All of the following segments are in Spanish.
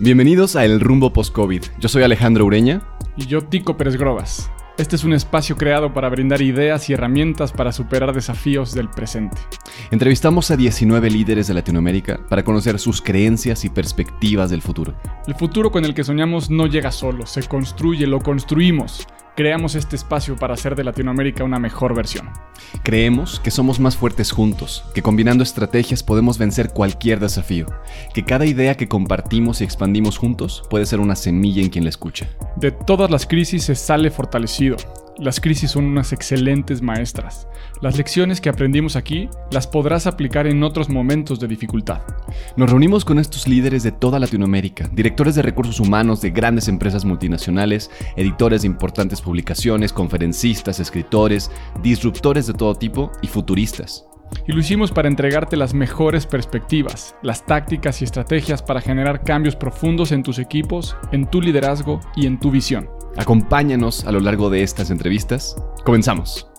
Bienvenidos a El Rumbo Post-COVID. Yo soy Alejandro Ureña. Y yo, Tico Pérez Grobas. Este es un espacio creado para brindar ideas y herramientas para superar desafíos del presente. Entrevistamos a 19 líderes de Latinoamérica para conocer sus creencias y perspectivas del futuro. El futuro con el que soñamos no llega solo, se construye, lo construimos creamos este espacio para hacer de Latinoamérica una mejor versión. Creemos que somos más fuertes juntos, que combinando estrategias podemos vencer cualquier desafío, que cada idea que compartimos y expandimos juntos puede ser una semilla en quien la escucha. De todas las crisis se sale fortalecido. Las crisis son unas excelentes maestras. Las lecciones que aprendimos aquí las podrás aplicar en otros momentos de dificultad. Nos reunimos con estos líderes de toda Latinoamérica, directores de recursos humanos de grandes empresas multinacionales, editores de importantes publicaciones, conferencistas, escritores, disruptores de todo tipo y futuristas. Y lo hicimos para entregarte las mejores perspectivas, las tácticas y estrategias para generar cambios profundos en tus equipos, en tu liderazgo y en tu visión. Acompáñanos a lo largo de estas entrevistas. Comenzamos.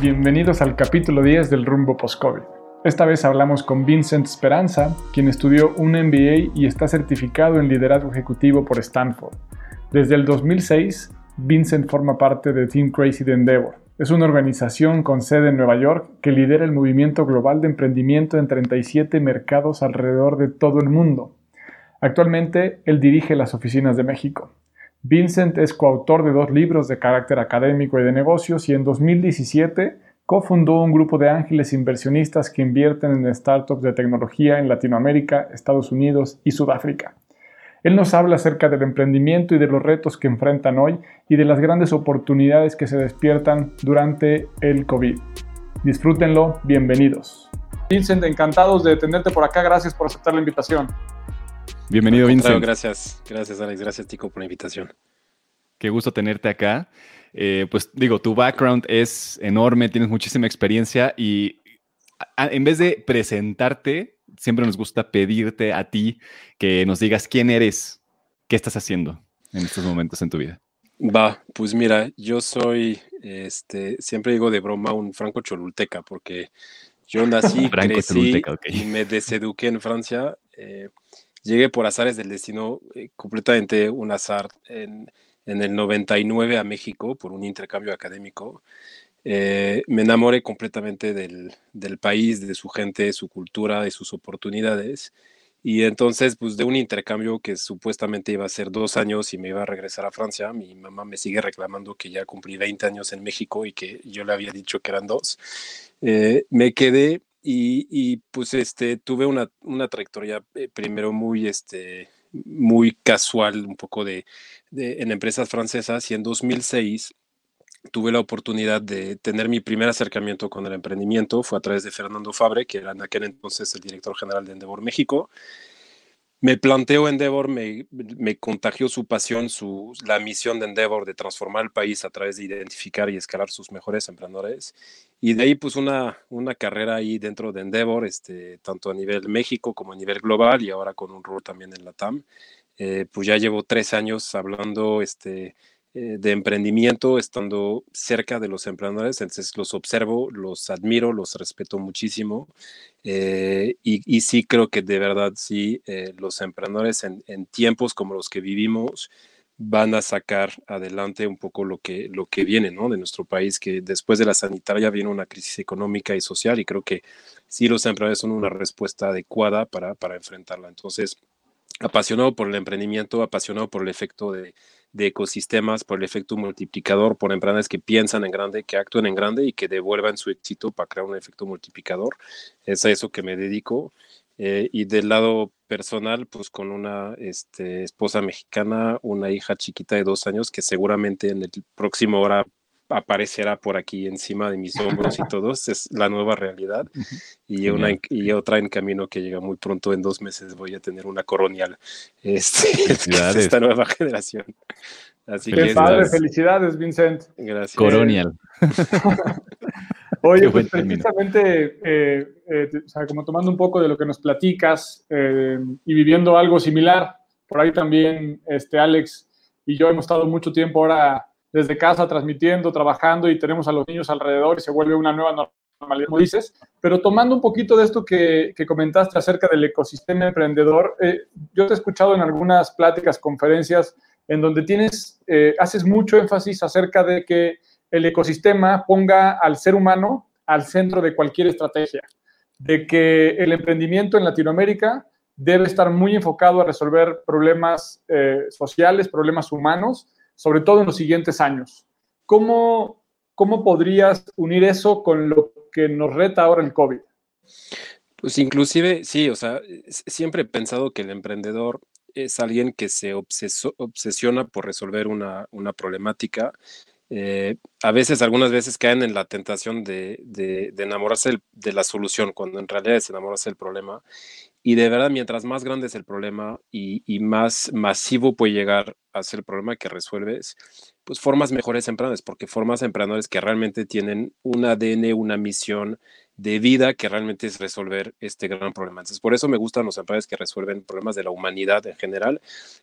Bienvenidos al capítulo 10 del Rumbo Post-COVID. Esta vez hablamos con Vincent Esperanza, quien estudió un MBA y está certificado en liderazgo ejecutivo por Stanford. Desde el 2006, Vincent forma parte de Team Crazy de Endeavor. Es una organización con sede en Nueva York que lidera el movimiento global de emprendimiento en 37 mercados alrededor de todo el mundo. Actualmente, él dirige las oficinas de México. Vincent es coautor de dos libros de carácter académico y de negocios y en 2017 cofundó un grupo de ángeles inversionistas que invierten en startups de tecnología en Latinoamérica, Estados Unidos y Sudáfrica. Él nos habla acerca del emprendimiento y de los retos que enfrentan hoy y de las grandes oportunidades que se despiertan durante el COVID. Disfrútenlo, bienvenidos. Vincent, encantados de tenerte por acá, gracias por aceptar la invitación. Bienvenido, Vincent. Gracias, gracias Alex, gracias Tico por la invitación. Qué gusto tenerte acá. Eh, pues digo, tu background es enorme, tienes muchísima experiencia y en vez de presentarte, siempre nos gusta pedirte a ti que nos digas quién eres, qué estás haciendo en estos momentos en tu vida. Va, pues mira, yo soy, este, siempre digo de broma un franco cholulteca porque yo nací, crecí y me deseduqué en Francia. Eh, Llegué por azares del destino, eh, completamente un azar, en, en, el 99 a México por un intercambio académico. Eh, me enamoré completamente del, del, país, de su gente, su cultura, de sus oportunidades. Y entonces, pues de un intercambio que supuestamente iba a ser dos años y me iba a regresar a Francia, mi mamá me sigue reclamando que ya cumplí 20 años en México y que yo le había dicho que eran dos. Eh, me quedé y, pues este, tuve una, una trayectoria eh, primero muy, este, muy casual, un poco de, en empresas francesas y en 2006 tuve la oportunidad de tener mi primer acercamiento con el emprendimiento, fue a través de Fernando Fabre, que era en aquel entonces el director general de Endeavor México, me planteó Endeavor, me, me contagió su pasión, su, la misión de Endeavor de transformar el país a través de identificar y escalar sus mejores emprendedores. Y de ahí, pues, una, una carrera ahí dentro de Endeavor, este, tanto a nivel México como a nivel global y ahora con un rol también en la TAM. Eh, pues ya llevo tres años hablando este, de emprendimiento, estando cerca de los emprendedores, entonces los observo, los admiro, los respeto muchísimo eh, y, sí creo que de verdad sí, eh, los emprendedores en, tiempos como los que vivimos van a sacar adelante un poco lo que, lo que viene ¿no? de nuestro país, que después de la sanitaria viene una crisis económica y social y creo que sí los emprendedores son una respuesta adecuada para, para enfrentarla. Entonces, apasionado por el emprendimiento, apasionado por el efecto de, ecosistemas, por el efecto multiplicador, por empresas que piensan en grande, que actúen en grande y que devuelvan su éxito para crear un efecto multiplicador. Es a eso que me dedico. Eh, y del lado personal, pues con una este, esposa mexicana, una hija chiquita de dos años que seguramente en el próximo hora aparecerá por aquí encima de mis hombros y todos, es la nueva realidad. Y, una, y otra en camino que llega muy pronto, en dos meses voy a tener una coronial, este, esta nueva generación. Así Qué padre, felicidades, Vincent. Gracias. Coronial. Oye, pues precisamente, eh, eh, o sea, como tomando un poco de lo que nos platicas eh, y viviendo algo similar, por ahí también este, Alex y yo hemos estado mucho tiempo ahora desde casa transmitiendo, trabajando y tenemos a los niños alrededor y se vuelve una nueva como dices, pero tomando un poquito de esto que, comentaste acerca del ecosistema emprendedor, eh, yo te he escuchado en algunas pláticas, conferencias, en donde tienes, eh, haces mucho énfasis acerca de que el ecosistema ponga al ser humano al centro de cualquier estrategia, de que el emprendimiento en Latinoamérica debe estar muy enfocado a resolver problemas eh, sociales, problemas humanos, sobre todo en los siguientes años. ¿Cómo, ¿Cómo podrías unir eso con lo que nos reta ahora el COVID? Pues inclusive, sí, o sea, siempre he pensado que el emprendedor es alguien que se obsesiona por resolver una, una problemática eh, a veces, algunas veces caen en la tentación de, de, enamorarse de la solución, cuando en realidad es enamorarse del problema. Y de verdad, mientras más grande es el problema y, más masivo puede llegar a ser el problema que resuelves, pues formas mejores emprendedores, porque formas emprendedores que realmente tienen un ADN, una misión, de vida que realmente es resolver este gran problema. Entonces, por eso me gustan los empresarios que resuelven problemas de la humanidad en general.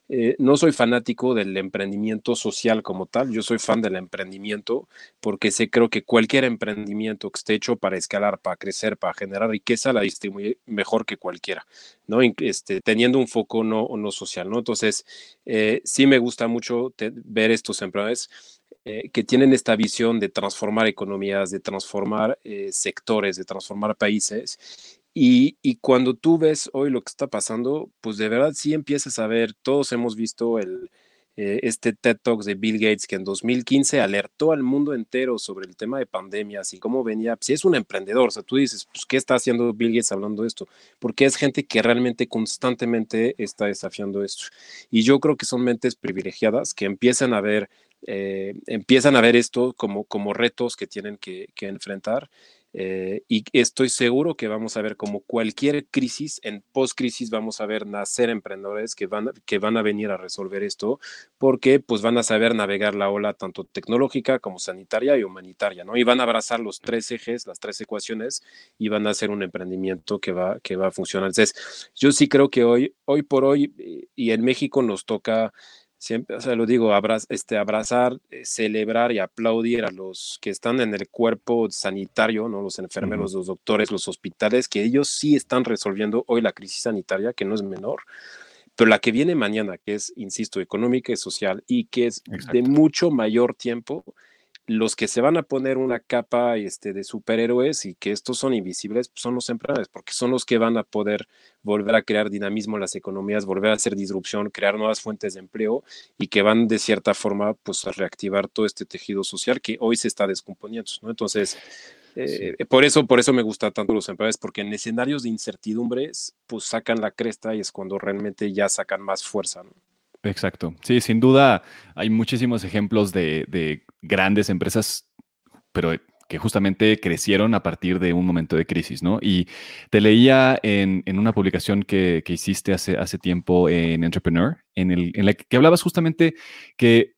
Eh, no soy fanático del emprendimiento social como tal, yo soy fan del emprendimiento porque sé, creo que cualquier emprendimiento que esté hecho para escalar, para crecer, para generar riqueza, la distribuye mejor que cualquiera, ¿no? Este, teniendo un foco no, no social, ¿no? Entonces, eh, sí me gusta mucho ver estos emprendedores eh, que tienen esta visión de transformar economías, de transformar eh, sectores, de transformar países. Y, y, cuando tú ves hoy lo que está pasando, pues de verdad sí empiezas a ver, todos hemos visto el, eh, este TED Talks de Bill Gates que en 2015 alertó al mundo entero sobre el tema de pandemias y cómo venía, si es un emprendedor, o sea, tú dices, pues, ¿qué está haciendo Bill Gates hablando de esto? Porque es gente que realmente constantemente está desafiando esto. Y yo creo que son mentes privilegiadas que empiezan a ver eh, empiezan a ver esto como, como retos que tienen que, enfrentar. Eh, y estoy seguro que vamos a ver como cualquier crisis, en post-crisis vamos a ver nacer emprendedores que van, que van a venir a resolver esto, porque pues van a saber navegar la ola tanto tecnológica como sanitaria y humanitaria, ¿no? Y van a abrazar los tres ejes, las tres ecuaciones, y van a hacer un emprendimiento que va, que va a funcionar. Entonces, yo sí creo que hoy, hoy por hoy, y en México nos toca siempre, o sea, lo digo, este, abrazar, eh, celebrar y aplaudir a los que están en el cuerpo sanitario, ¿no? Los enfermeros, los doctores, los hospitales, que ellos sí están resolviendo hoy la crisis sanitaria, que no es menor, pero la que viene mañana, que es, insisto, económica y social y que es de mucho mayor tiempo, los que se van a poner una capa este, de superhéroes y que estos son invisibles pues, son los emprendedores, porque son los que van a poder volver a crear dinamismo en las economías, volver a hacer disrupción, crear nuevas fuentes de empleo y que van de cierta forma pues, a reactivar todo este tejido social que hoy se está descomponiendo. ¿no? Entonces, eh, por, eso, por eso me gusta tanto los emprendedores, porque en escenarios de incertidumbres pues sacan la cresta y es cuando realmente ya sacan más fuerza. ¿no? Exacto. Sí, sin duda hay muchísimos ejemplos de, grandes empresas, pero que justamente crecieron a partir de un momento de crisis, ¿no? Y te leía en, una publicación que, hiciste hace, hace tiempo en Entrepreneur, en, el, en la que hablabas justamente que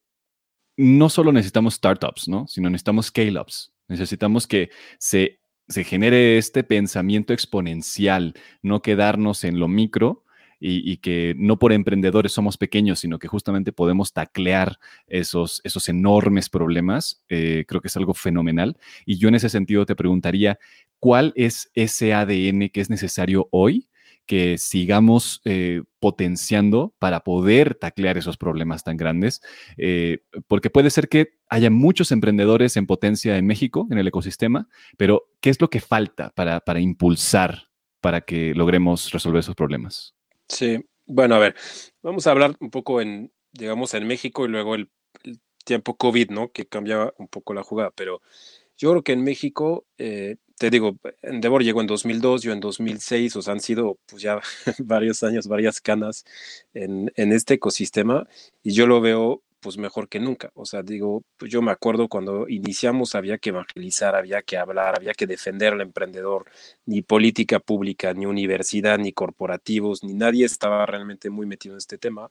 no solo necesitamos startups, ¿no? Sino necesitamos scale-ups. Necesitamos que se, se genere este pensamiento exponencial, no quedarnos en lo micro, y, que no por emprendedores somos pequeños, sino que justamente podemos taclear esos, esos enormes problemas, eh, creo que es algo fenomenal. Y yo en ese sentido te preguntaría, ¿cuál es ese ADN que es necesario hoy? que sigamos eh, potenciando para poder taclear esos problemas tan grandes, eh, porque puede ser que haya muchos emprendedores en potencia en México, en el ecosistema, pero ¿qué es lo que falta para, para impulsar para que logremos resolver esos problemas? Sí, bueno, a ver, vamos a hablar un poco en, digamos, en México y luego el, tiempo COVID, ¿no? Que cambiaba un poco la jugada, pero yo creo que en México, eh, te digo, Endeavor llegó en 2002, yo en 2006, o sea, han sido pues ya varios años, varias canas en, en este ecosistema y yo lo veo pues mejor que nunca. O sea, digo, pues yo me acuerdo cuando iniciamos había que evangelizar, había que hablar, había que defender al emprendedor, ni política pública, ni universidad, ni corporativos, ni nadie estaba realmente muy metido en este tema.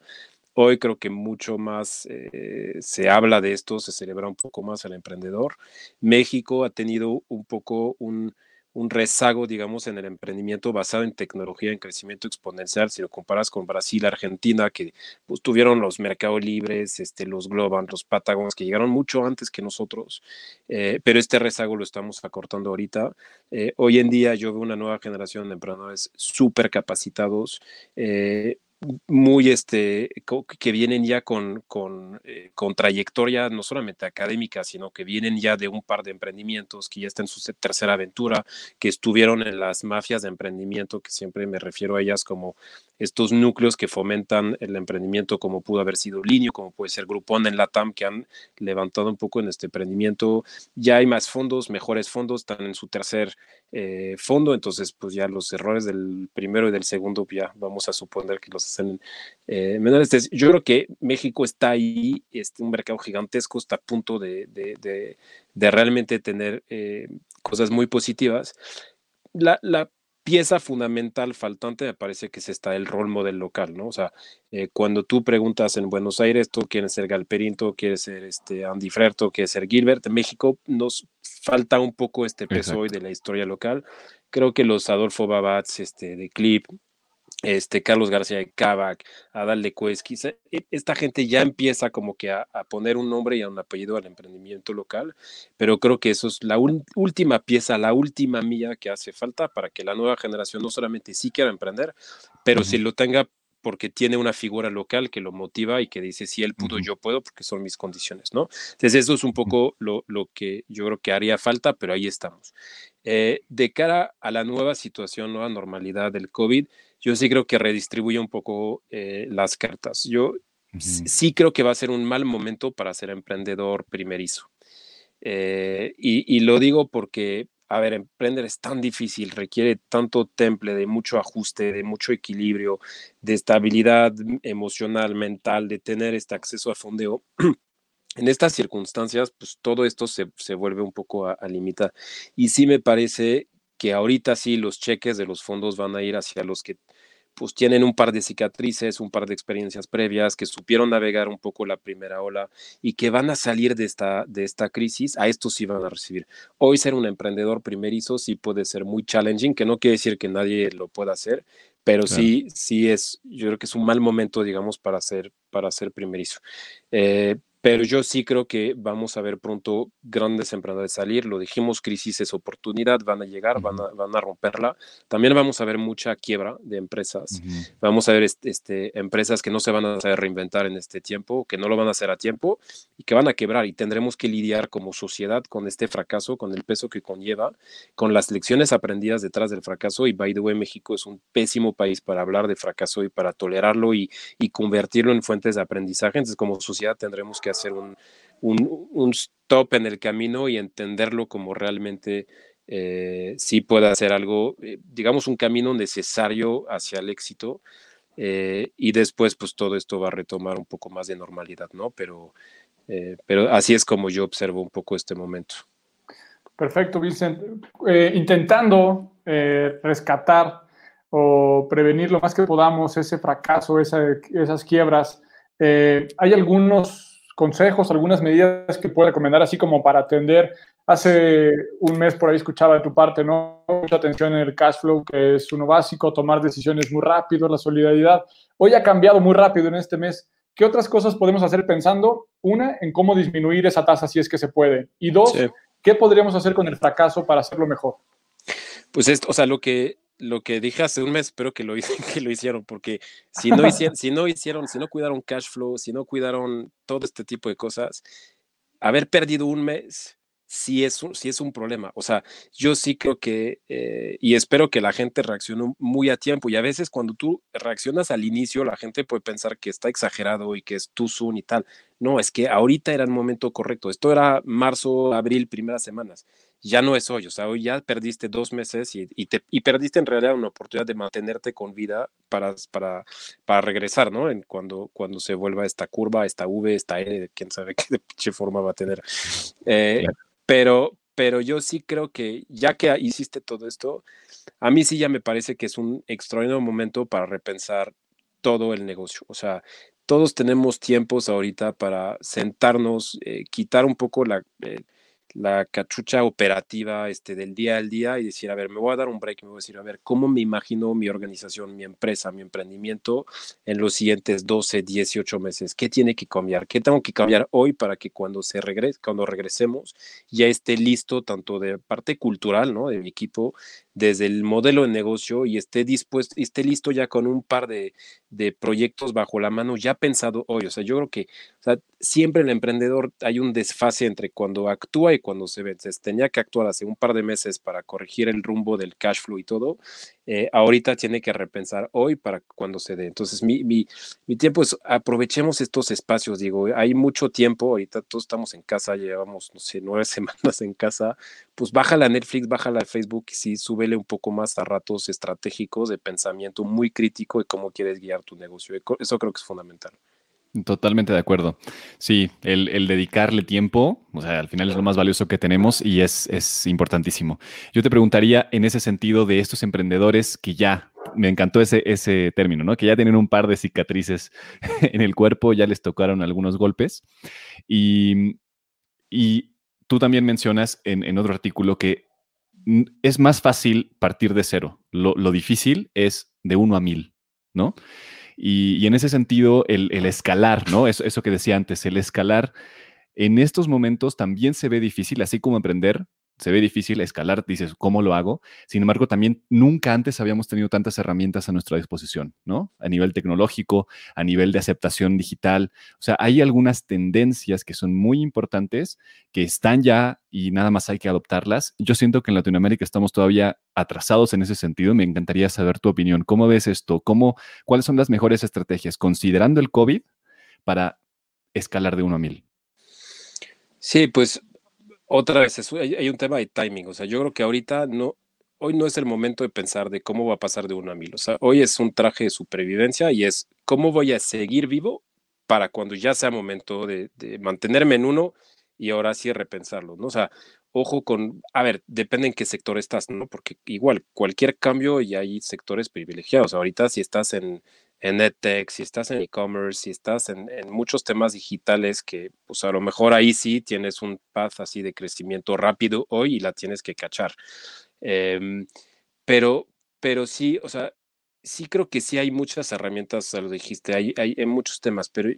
Hoy creo que mucho más eh, se habla de esto, se celebra un poco más al emprendedor. México ha tenido un poco un, un rezago, digamos, en el emprendimiento basado en tecnología, en crecimiento exponencial, si lo comparas con Brasil, Argentina, que pues, tuvieron los mercados libres, este, los Globan, los Patagons, que llegaron mucho antes que nosotros, eh, pero este rezago lo estamos acortando ahorita. Eh, hoy en día yo veo una nueva generación de emprendedores súper capacitados, eh, muy este, que vienen ya con, con, eh, con, trayectoria no solamente académica, sino que vienen ya de un par de emprendimientos, que ya están en su tercera aventura, que estuvieron en las mafias de emprendimiento, que siempre me refiero a ellas como estos núcleos que fomentan el emprendimiento, como pudo haber sido Linio, como puede ser Groupon en la TAM, que han levantado un poco en este emprendimiento. Ya hay más fondos, mejores fondos, están en su tercer eh, fondo, entonces pues ya los errores del primero y del segundo ya vamos a suponer que los hacen eh, menores. Yo creo que México está ahí, este, un mercado gigantesco, está a punto de, de, de, realmente tener eh, cosas muy positivas. La, la, pieza fundamental faltante me parece que es está el rol model local, ¿no? O sea, eh, cuando tú preguntas en Buenos Aires, tú quieres ser Galperinto, quieres ser este Andy Frerto, quieres ser Gilbert, en México nos falta un poco este peso hoy de la historia local. Creo que los Adolfo Babats, este, de Clip, este, Carlos García de Cavac, Adal de Cuesqui, e, esta gente ya empieza como que a, poner un nombre y a un apellido al emprendimiento local, pero creo que eso es la última pieza, la última milla que hace falta para que la nueva generación no solamente sí quiera emprender, pero si lo tenga porque tiene una figura local que lo motiva y que dice, si él pudo, yo puedo, porque son mis condiciones, ¿no? Entonces, eso es un poco lo, lo que yo creo que haría falta, pero ahí estamos. Eh, de cara a la nueva situación, nueva normalidad del COVID, yo sí creo que redistribuye un poco eh, las cartas. Yo sí creo que va a ser un mal momento para ser emprendedor primerizo. Eh, y, lo digo porque, a ver, emprender es tan difícil, requiere tanto temple, de mucho ajuste, de mucho equilibrio, de estabilidad emocional, mental, de tener este acceso a fondeo. En estas circunstancias, pues todo esto se, vuelve un poco a, a limitar. Y sí me parece que ahorita sí los cheques de los fondos van a ir hacia los que pues tienen un par de cicatrices, un par de experiencias previas, que supieron navegar un poco la primera ola y que van a salir de esta, de esta crisis, a estos sí van a recibir. Hoy ser un emprendedor primerizo sí puede ser muy challenging, que no quiere decir que nadie lo pueda hacer, pero sí, sí es, yo creo que es un mal momento, digamos, para ser, para ser primerizo. Eh, pero yo sí creo que vamos a ver pronto grandes emprendedores salir. Lo dijimos, crisis es oportunidad, van a llegar, van, a, van a romperla. También vamos a ver mucha quiebra de empresas. Vamos a ver este, empresas que no se van a saber reinventar en este tiempo, que no lo van a hacer a tiempo y que van a quebrar. Y tendremos que lidiar como sociedad con este fracaso, con el peso que conlleva, con las lecciones aprendidas detrás del fracaso. Y by the way, México es un pésimo país para hablar de fracaso y para tolerarlo y, y convertirlo en fuentes de aprendizaje. Entonces, como sociedad tendremos que hacer un, un, stop en el camino y entenderlo como realmente eh, sí puede hacer algo, eh, digamos, un camino necesario hacia el éxito. Eh, y después, pues todo esto va a retomar un poco más de normalidad, ¿no? Pero, pero así es como yo observo un poco este momento. Perfecto, Vincent. intentando rescatar o prevenir lo más que podamos ese fracaso, esas quiebras, hay algunos consejos, algunas medidas que puede recomendar así como para atender. Hace un mes por ahí escuchaba de tu parte, ¿no? Mucha atención en el cash flow, que es uno básico, tomar decisiones muy rápido, la solidaridad. Hoy ha cambiado muy rápido en este mes. ¿Qué otras cosas podemos hacer pensando? Una, en cómo disminuir esa tasa si es que se puede. Y dos, ¿qué podríamos hacer con el fracaso para hacerlo mejor? Pues esto, o sea, lo que lo que dije hace un mes, espero que lo, que lo hicieron, porque si no, hicieron, si no hicieron, si no cuidaron cash flow, si no cuidaron todo este tipo de cosas, haber perdido un mes sí es un, sí es un problema. O sea, yo sí creo que, eh, y espero que la gente reaccione muy a tiempo. Y a veces cuando tú reaccionas al inicio, la gente puede pensar que está exagerado y que es too soon y tal. No, es que ahorita era el momento correcto. Esto era marzo, abril, primeras semanas. Ya no es hoy. O sea, hoy ya perdiste dos meses y, te, y perdiste en realidad una oportunidad de mantenerte con vida para, para, para regresar, ¿no? En cuando, cuando se vuelva esta curva, esta V, esta E, quién sabe qué, forma va a tener. Eh, pero, pero yo sí creo que ya que hiciste todo esto, a mí sí ya me parece que es un extraordinario momento para repensar todo el negocio. O sea, todos tenemos tiempos ahorita para sentarnos, eh, quitar un poco la, la cachucha operativa este, del día al día y decir, a ver, me voy a dar un break, me voy a decir, a ver, ¿cómo me imagino mi organización, mi empresa, mi emprendimiento en los siguientes 12, 18 meses? ¿Qué tiene que cambiar? ¿Qué tengo que cambiar hoy para que cuando, se regrese, cuando regresemos ya esté listo tanto de parte cultural, ¿no? De mi equipo, desde el modelo de negocio y esté dispuesto, esté listo ya con un par de, de, proyectos bajo la mano ya pensado hoy. O sea, yo creo que siempre el emprendedor hay un desfase entre cuando actúa y cuando se vence. Tenía que actuar hace un par de meses para corregir el rumbo del cash flow y todo. Eh, ahorita tiene que repensar hoy para cuando se dé. Entonces, mi, mi, mi, tiempo es, aprovechemos estos espacios, digo, hay mucho tiempo, ahorita todos estamos en casa, llevamos, no sé, nueve semanas en casa, pues bájala a Netflix, bájala a Facebook y sí, súbele un poco más a ratos estratégicos de pensamiento muy crítico de cómo quieres guiar tu negocio. Eso creo que es fundamental. Totalmente de acuerdo. Sí, el, dedicarle tiempo, o sea, al final es lo más valioso que tenemos y es, es importantísimo. Yo te preguntaría en ese sentido de estos emprendedores que ya, me encantó ese, ese término, ¿no? Que ya tienen un par de cicatrices en el cuerpo, ya les tocaron algunos golpes. Y, y tú también mencionas en, en, otro artículo que es más fácil partir de cero. Lo, lo difícil es de uno a mil, ¿no? Y, en ese sentido, el, escalar, ¿no? Eso, eso que decía antes, el escalar en estos momentos también se ve difícil, así como emprender, se ve difícil escalar, dices, ¿cómo lo hago? Sin embargo, también nunca antes habíamos tenido tantas herramientas a nuestra disposición, ¿no? A nivel tecnológico, a nivel de aceptación digital. O sea, hay algunas tendencias que son muy importantes, que están ya y nada más hay que adoptarlas. Yo siento que en Latinoamérica estamos todavía atrasados en ese sentido. Me encantaría saber tu opinión. ¿Cómo ves esto? ¿Cómo, ¿Cuáles son las mejores estrategias considerando el COVID para escalar de uno a mil? Sí, pues otra vez, hay, un tema de timing. O sea, yo creo que ahorita no, hoy no es el momento de pensar de cómo va a pasar de uno a mil. O sea, hoy es un traje de supervivencia y es cómo voy a seguir vivo para cuando ya sea momento de, mantenerme en uno y ahora sí repensarlo, ¿no? O sea, ojo con, a ver, depende en qué sector estás, ¿no? Porque igual, cualquier cambio y hay sectores privilegiados. Ahorita si estás en, en EdTech, si estás en e-commerce, si estás en, muchos temas digitales que pues a lo mejor ahí sí tienes un path así de crecimiento rápido hoy y la tienes que cachar. Em, pero, pero sí, o sea, sí creo que sí hay muchas herramientas, lo dijiste, hay, hay en muchos temas, pero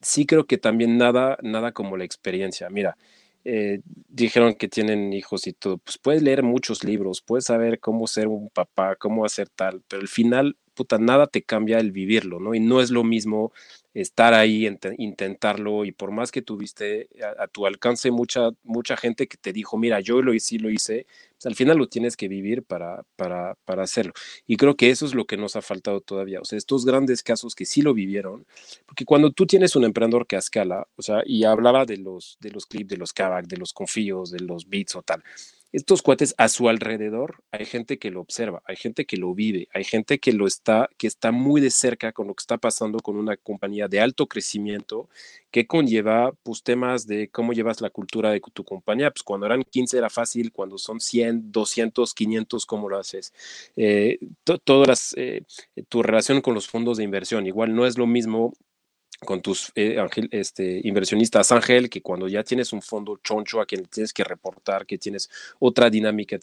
sí creo que también nada, nada como la experiencia. Mira, eh, dijeron que tienen hijos y todo, pues puedes leer muchos libros, puedes saber cómo ser un papá, cómo hacer tal, pero al final nada te cambia el vivirlo, ¿no? Y no es lo mismo estar ahí, intentarlo, y por más que tuviste a, tu alcance mucha, mucha gente que te dijo, mira, yo lo hice, lo hice, pues al final lo tienes que vivir para, para, para hacerlo. Y creo que eso es lo que nos ha faltado todavía, o sea, estos grandes casos que sí lo vivieron, porque cuando tú tienes un emprendedor que a escala, o sea, y hablaba de los, de los clips, de los Kavak, de los confíos, de los beats o tal, estos cuates a su alrededor hay gente que lo observa, hay gente que lo vive, hay gente que lo está, que está muy de cerca con lo que está pasando con una compañía de alto crecimiento que conlleva pues temas de cómo llevas la cultura de tu compañía, pues cuando eran 15 era fácil, cuando son 100, 200, 500, ¿cómo lo haces? Eh, todas eh, tu relación con los fondos de inversión, igual no es lo mismo con tus eh, este, inversionistas Ángel, que cuando ya tienes un fondo choncho a quien tienes que reportar, que tienes otra dinámica,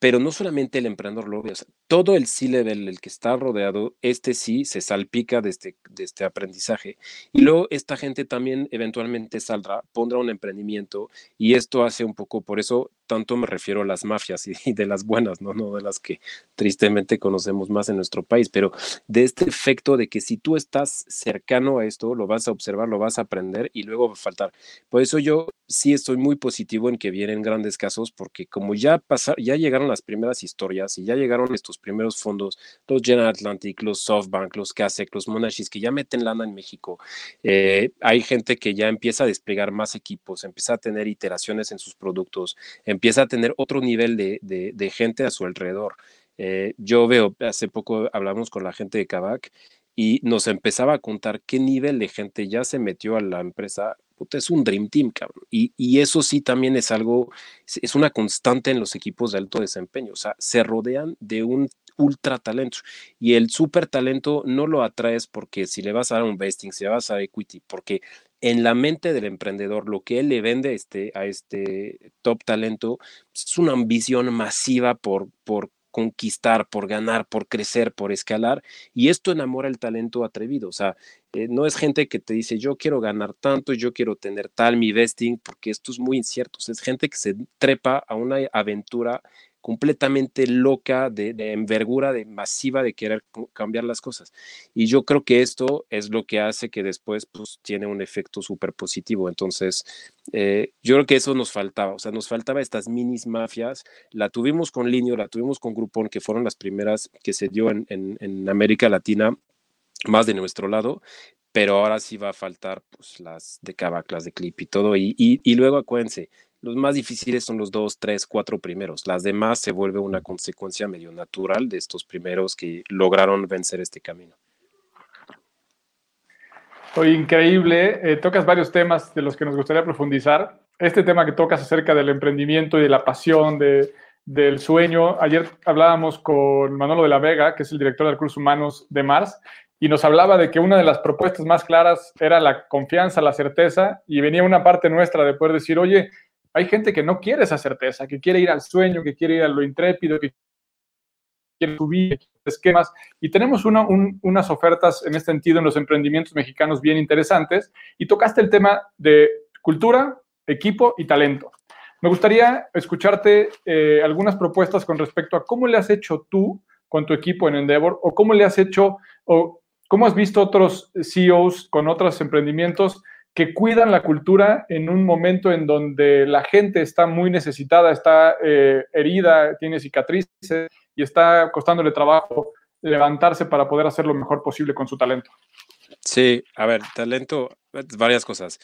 pero no solamente el emprendedor lo ve, todo el C-level, el que está rodeado, este sí se salpica de este, de este aprendizaje. Y luego esta gente también eventualmente saldrá, pondrá un emprendimiento y esto hace un poco, por eso tanto me refiero a las mafias y, de las buenas, ¿no? de las que tristemente conocemos más en nuestro país, pero de este efecto de que si tú estás cercano a esto, lo vas a observar, lo vas a aprender y luego va a faltar. Por eso yo sí estoy muy positivo en que vienen grandes casos, porque como ya pasar, ya llegaron las primeras historias y ya llegaron estos primeros fondos, los General Atlantic, los SoftBank, los Kasek, los Monashis, que ya meten lana en México, eh, hay gente que ya empieza a desplegar más equipos, empieza a tener iteraciones en sus productos, empieza a tener otro nivel de, gente a su alrededor. Eh, yo veo, hace poco hablamos con la gente de Kavak y nos empezaba a contar qué nivel de gente ya se metió a la empresa. es un Dream Team, cabrón. Y, y, eso sí también es algo, es una constante en los equipos de alto desempeño. O sea, se rodean de un ultra talento. Y el super talento no lo atraes porque si le vas a dar un vesting, si le vas a equity, porque en la mente del emprendedor, lo que él le vende este, a este top talento pues, es una ambición masiva por, por conquistar, por ganar, por crecer, por escalar, y esto enamora el talento atrevido, o sea, eh, no es gente que te dice, yo quiero ganar tanto, yo quiero tener tal mi vesting, porque esto es muy incierto, es gente que se trepa a una aventura completamente loca, de, envergura, de masiva, de querer cambiar las cosas. Y yo creo que esto es lo que hace que después pues, tiene un efecto súper positivo. Entonces, eh, yo creo que eso nos faltaba, o sea, nos faltaba estas minis mafias. La tuvimos con Linio, la tuvimos con Groupon, que fueron las primeras que se dio en, en, América Latina, más de nuestro lado, pero ahora sí va a faltar pues las de Kavak, las de Clip y todo. Y, y, y, luego acuérdense, los más difíciles son los dos, tres, cuatro primeros. Las demás se vuelve una consecuencia medio natural de estos primeros que lograron vencer este camino. Oye, increíble. Eh, tocas varios temas de los que nos gustaría profundizar. Este tema que tocas acerca del emprendimiento y de la pasión, de, del sueño. Ayer hablábamos con Manolo de la Vega, que es el director de recursos humanos de Mars, y nos hablaba de que una de las propuestas más claras era la confianza, la certeza, y venía una parte nuestra de poder decir, oye, hay gente que no quiere esa certeza, que quiere ir al sueño, que quiere ir a lo intrépido, que quiere subir esquemas. Y tenemos unas ofertas en este sentido en los emprendimientos mexicanos bien interesantes. Y tocaste el tema de cultura, equipo y talento. Me gustaría escucharte eh, algunas propuestas con respecto a cómo le has hecho tú con tu equipo en Endeavor o cómo le has hecho o cómo has visto otros CEOs con otros emprendimientos que cuidan la cultura en un momento en donde la gente está muy necesitada, está eh, herida, tiene cicatrices y está costándole trabajo levantarse para poder hacer lo mejor posible con su talento. Sí, a ver, talento, varias cosas.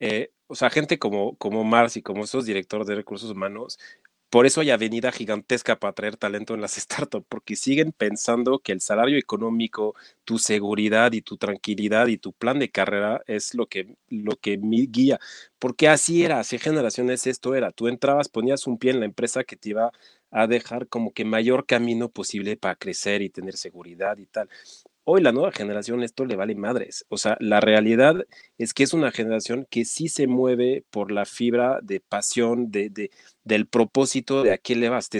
Eh, o sea, gente como, como Mars y como estos directores de recursos humanos, por eso hay avenida gigantesca para atraer talento en las startups, porque siguen pensando que el salario económico, tu seguridad y tu tranquilidad y tu plan de carrera es lo que, lo que guía. Porque así era, hace generaciones esto era. Tú entrabas, ponías un pie en la empresa que te iba a dejar como que mayor camino posible para crecer y tener seguridad y tal. Hoy la nueva generación esto le vale madres. O sea, la realidad es que es una generación que sí se mueve por la fibra de pasión, de, del propósito de a qué le vas.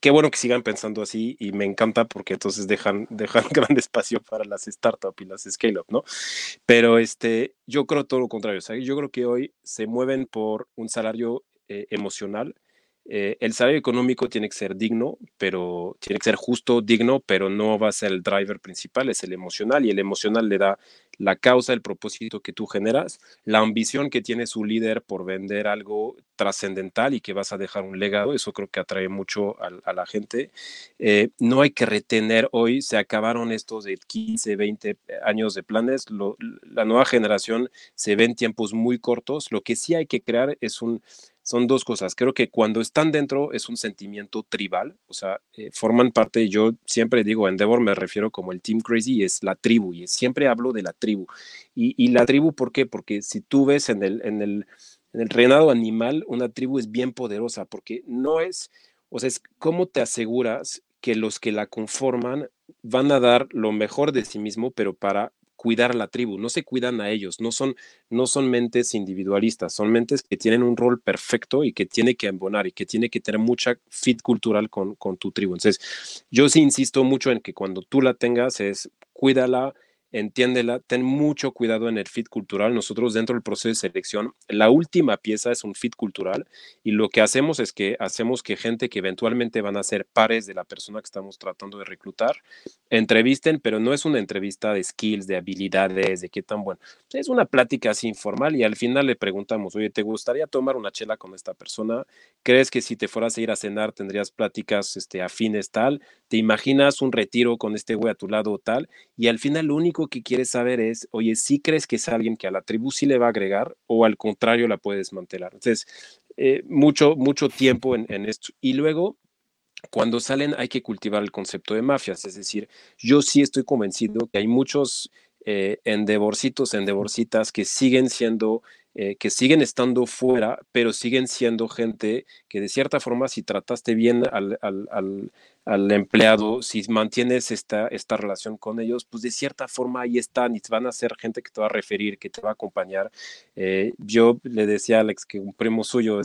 Qué bueno que sigan pensando así y me encanta porque entonces dejan, dejan gran espacio para las startups y las scale-up, ¿no? Pero este, yo creo todo lo contrario. yo creo que hoy se mueven por un salario eh, emocional eh, el salario económico tiene que ser digno, pero tiene que ser justo, digno, pero no va a ser el driver principal, es el emocional y el emocional le da la causa, el propósito que tú generas, la ambición que tiene su líder por vender algo trascendental y que vas a dejar un legado, eso creo que atrae mucho a, la gente. Eh, no hay que retener hoy, se acabaron estos de 15, 20 años de planes, la nueva generación se ve en tiempos muy cortos, lo que sí hay que crear es un son dos cosas. Creo que cuando están dentro es un sentimiento tribal, o sea, eh, forman parte, yo siempre digo, Endeavor me refiero como el Team Crazy, es la tribu, y siempre hablo de la tribu. Y, la tribu, ¿por qué? Porque si tú ves en el, en, el, en el reinado animal, una tribu es bien poderosa, porque no es, o sea, es cómo te aseguras que los que la conforman van a dar lo mejor de sí mismo, pero para cuidar a la tribu, no se cuidan a ellos, no son, no son mentes individualistas, son mentes que tienen un rol perfecto y que tiene que embonar y que tiene que tener mucha fit cultural con, con tu tribu. Entonces, yo sí insisto mucho en que cuando tú la tengas es cuídala, entiéndela, ten mucho cuidado en el fit cultural. Nosotros dentro del proceso de selección, la última pieza es un fit cultural y lo que hacemos es que hacemos que gente que eventualmente van a ser pares de la persona que estamos tratando de reclutar, entrevisten, pero no es una entrevista de skills, de habilidades, de qué tan bueno. Es una plática así informal y al final le preguntamos, oye, ¿te gustaría tomar una chela con esta persona? ¿Crees que si te fueras a ir a cenar tendrías pláticas este, afines tal? ¿Te imaginas un retiro con este güey a tu lado tal? Y al final lo único que quieres saber es, oye, si crees que es alguien que a la tribu sí le va a agregar o al contrario la puedes desmantelar? Entonces, eh, mucho, mucho tiempo en, en esto. Y luego, cuando salen hay que cultivar el concepto de mafias, es decir, yo sí estoy convencido que hay muchos eh, endevorcitos, endevorcitas que siguen siendo eh, que siguen estando fuera, pero siguen siendo gente que de cierta forma, si trataste bien al, al, empleado, si mantienes esta, esta relación con ellos, pues de cierta forma ahí están y van a ser gente que te va a referir, que te va a acompañar. Eh, yo le decía a Alex que un primo suyo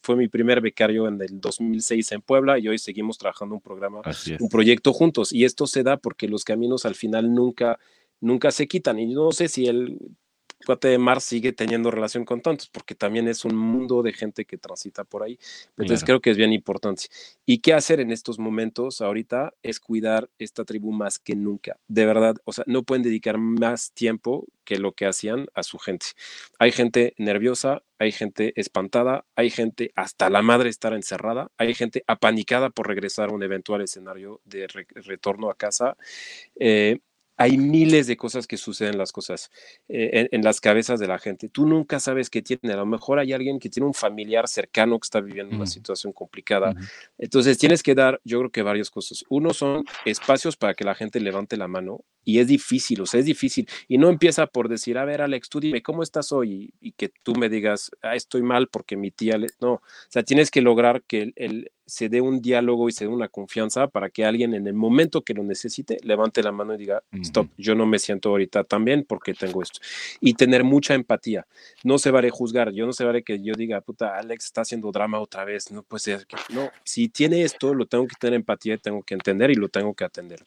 fue mi primer becario en el 2006 en Puebla y hoy seguimos trabajando un programa, un proyecto juntos. Y esto se da porque los caminos al final nunca nunca se quitan. Y no sé si el cuate de Mars sigue teniendo relación con tantos, porque también es un mundo de gente que transita por ahí. Entonces creo que es bien importante. ¿Y qué hacer en estos momentos ahorita? Es cuidar esta tribu más que nunca. De verdad, o sea, no pueden dedicar más tiempo que lo que hacían a su gente. Hay gente nerviosa, hay gente espantada, hay gente hasta la madre estar encerrada, hay gente apanicada por regresar a un eventual escenario de retorno a casa. Eh, hay miles de cosas que suceden las cosas eh, en, las cabezas de la gente. Tú nunca sabes qué tiene. A lo mejor hay alguien que tiene un familiar cercano que está viviendo una situación complicada. Entonces tienes que dar, yo creo que varias cosas. Uno son espacios para que la gente levante la mano y es difícil, o sea, es difícil. Y no empieza por decir, a ver, Alex, tú dime, ¿cómo estás hoy? Y, que tú me digas, ah, estoy mal porque mi tía le... No, o sea, tienes que lograr que el, se dé un diálogo y se dé una confianza para que alguien en el momento que lo necesite levante la mano y diga, stop, yo no me siento ahorita tan bien porque tengo esto. Y tener mucha empatía. No se vale juzgar, yo no se vale que yo diga, puta, Alex está haciendo drama otra vez, no puede ser. No, si tiene esto, lo tengo que tener empatía, tengo que entender y lo tengo que atender.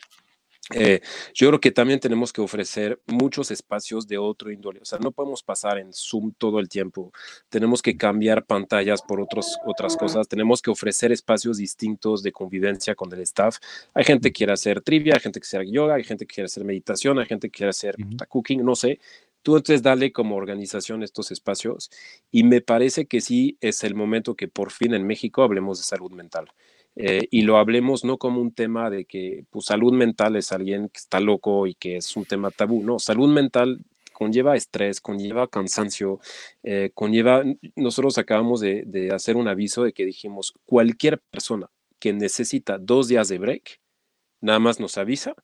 Eh, yo creo que también tenemos que ofrecer muchos espacios de otro índole. O sea, no podemos pasar en Zoom todo el tiempo. Tenemos que cambiar pantallas por otros, otras cosas. Tenemos que ofrecer espacios distintos de convivencia con el staff. Hay gente que quiere hacer trivia, hay gente que quiere hacer yoga, hay gente que quiere hacer meditación, hay gente que quiere hacer cooking, no sé. Tú entonces dale como organización estos espacios y me parece que sí es el momento que por fin en México hablemos de salud mental. Eh, y lo hablemos no como un tema de que pues, salud mental es alguien que está loco y que es un tema tabú, no, salud mental conlleva estrés, conlleva cansancio, eh, conlleva, nosotros acabamos de, de, hacer un aviso de que dijimos, cualquier persona que necesita dos días de break, nada más nos avisa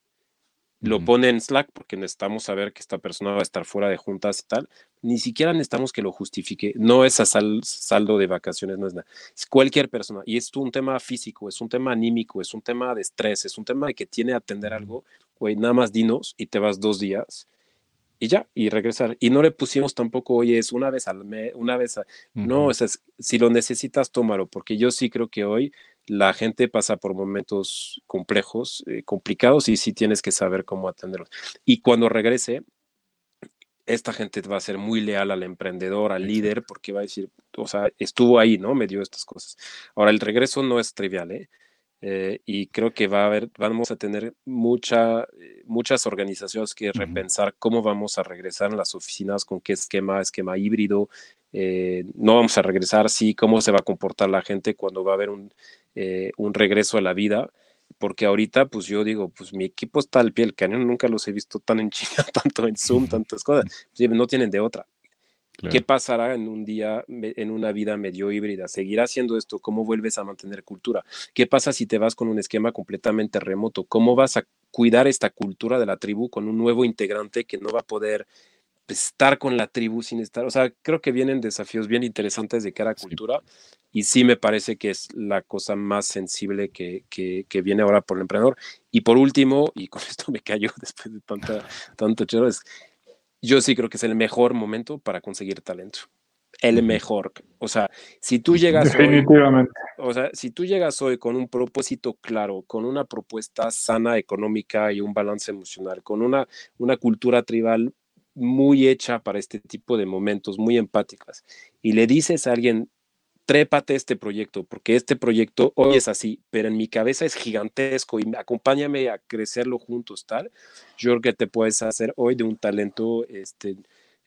lo pone en Slack porque necesitamos saber que esta persona va a estar fuera de juntas y tal. Ni siquiera necesitamos que lo justifique. No es a saldo de vacaciones, no es nada. Es cualquier persona. Y es un tema físico, es un tema anímico, es un tema de estrés, es un tema de que tiene que atender algo. Güey, nada más dinos y te vas dos días y ya, y regresar. Y no le pusimos tampoco, oye, es una vez al mes, una vez. A... No, o sea, si lo necesitas, tómalo, porque yo sí creo que hoy la gente pasa por momentos complejos, eh, complicados, y sí tienes que saber cómo atenderlos. Y cuando regrese, esta gente va a ser muy leal al emprendedor, al líder, porque va a decir, o sea, estuvo ahí, ¿no? Me dio estas cosas. Ahora, el regreso no es trivial, ¿eh? Eh y creo que va a haber, vamos a tener mucha, eh, muchas organizaciones que repensar cómo vamos a regresar en las oficinas, con qué esquema, esquema híbrido. no vamos a regresar, sí, cómo se va a comportar la gente cuando va a haber un, eh, un regreso a la vida, porque ahorita, pues yo digo, pues mi equipo está al pie del cañón, nunca los he visto tan en China, tanto en Zoom, tantas cosas, no tienen de otra. ¿Qué pasará en un día, en una vida medio híbrida? ¿Seguirá haciendo esto? ¿Cómo vuelves a mantener cultura? ¿Qué pasa si te vas con un esquema completamente remoto? ¿Cómo vas a cuidar esta cultura de la tribu con un nuevo integrante que no va a poder estar con la tribu sin estar, o sea, creo que vienen desafíos bien interesantes de cara a cultura y sí me parece que es la cosa más sensible que, que, viene ahora por el emprendedor. Y por último, y con esto me callo después de tanta, tanto chero, es, yo sí creo que es el mejor momento para conseguir talento. El mejor. O sea, si tú llegas Definitivamente. Hoy, o sea, si tú llegas hoy con un propósito claro, con una propuesta sana económica y un balance emocional, con una, una cultura tribal muy hecha para este tipo de momentos, muy empáticas, y le dices a alguien, trépate este proyecto, porque este proyecto hoy es así, pero en mi cabeza es gigantesco y acompáñame a crecerlo juntos, tal. Yo creo que te puedes hacer hoy de un talento este,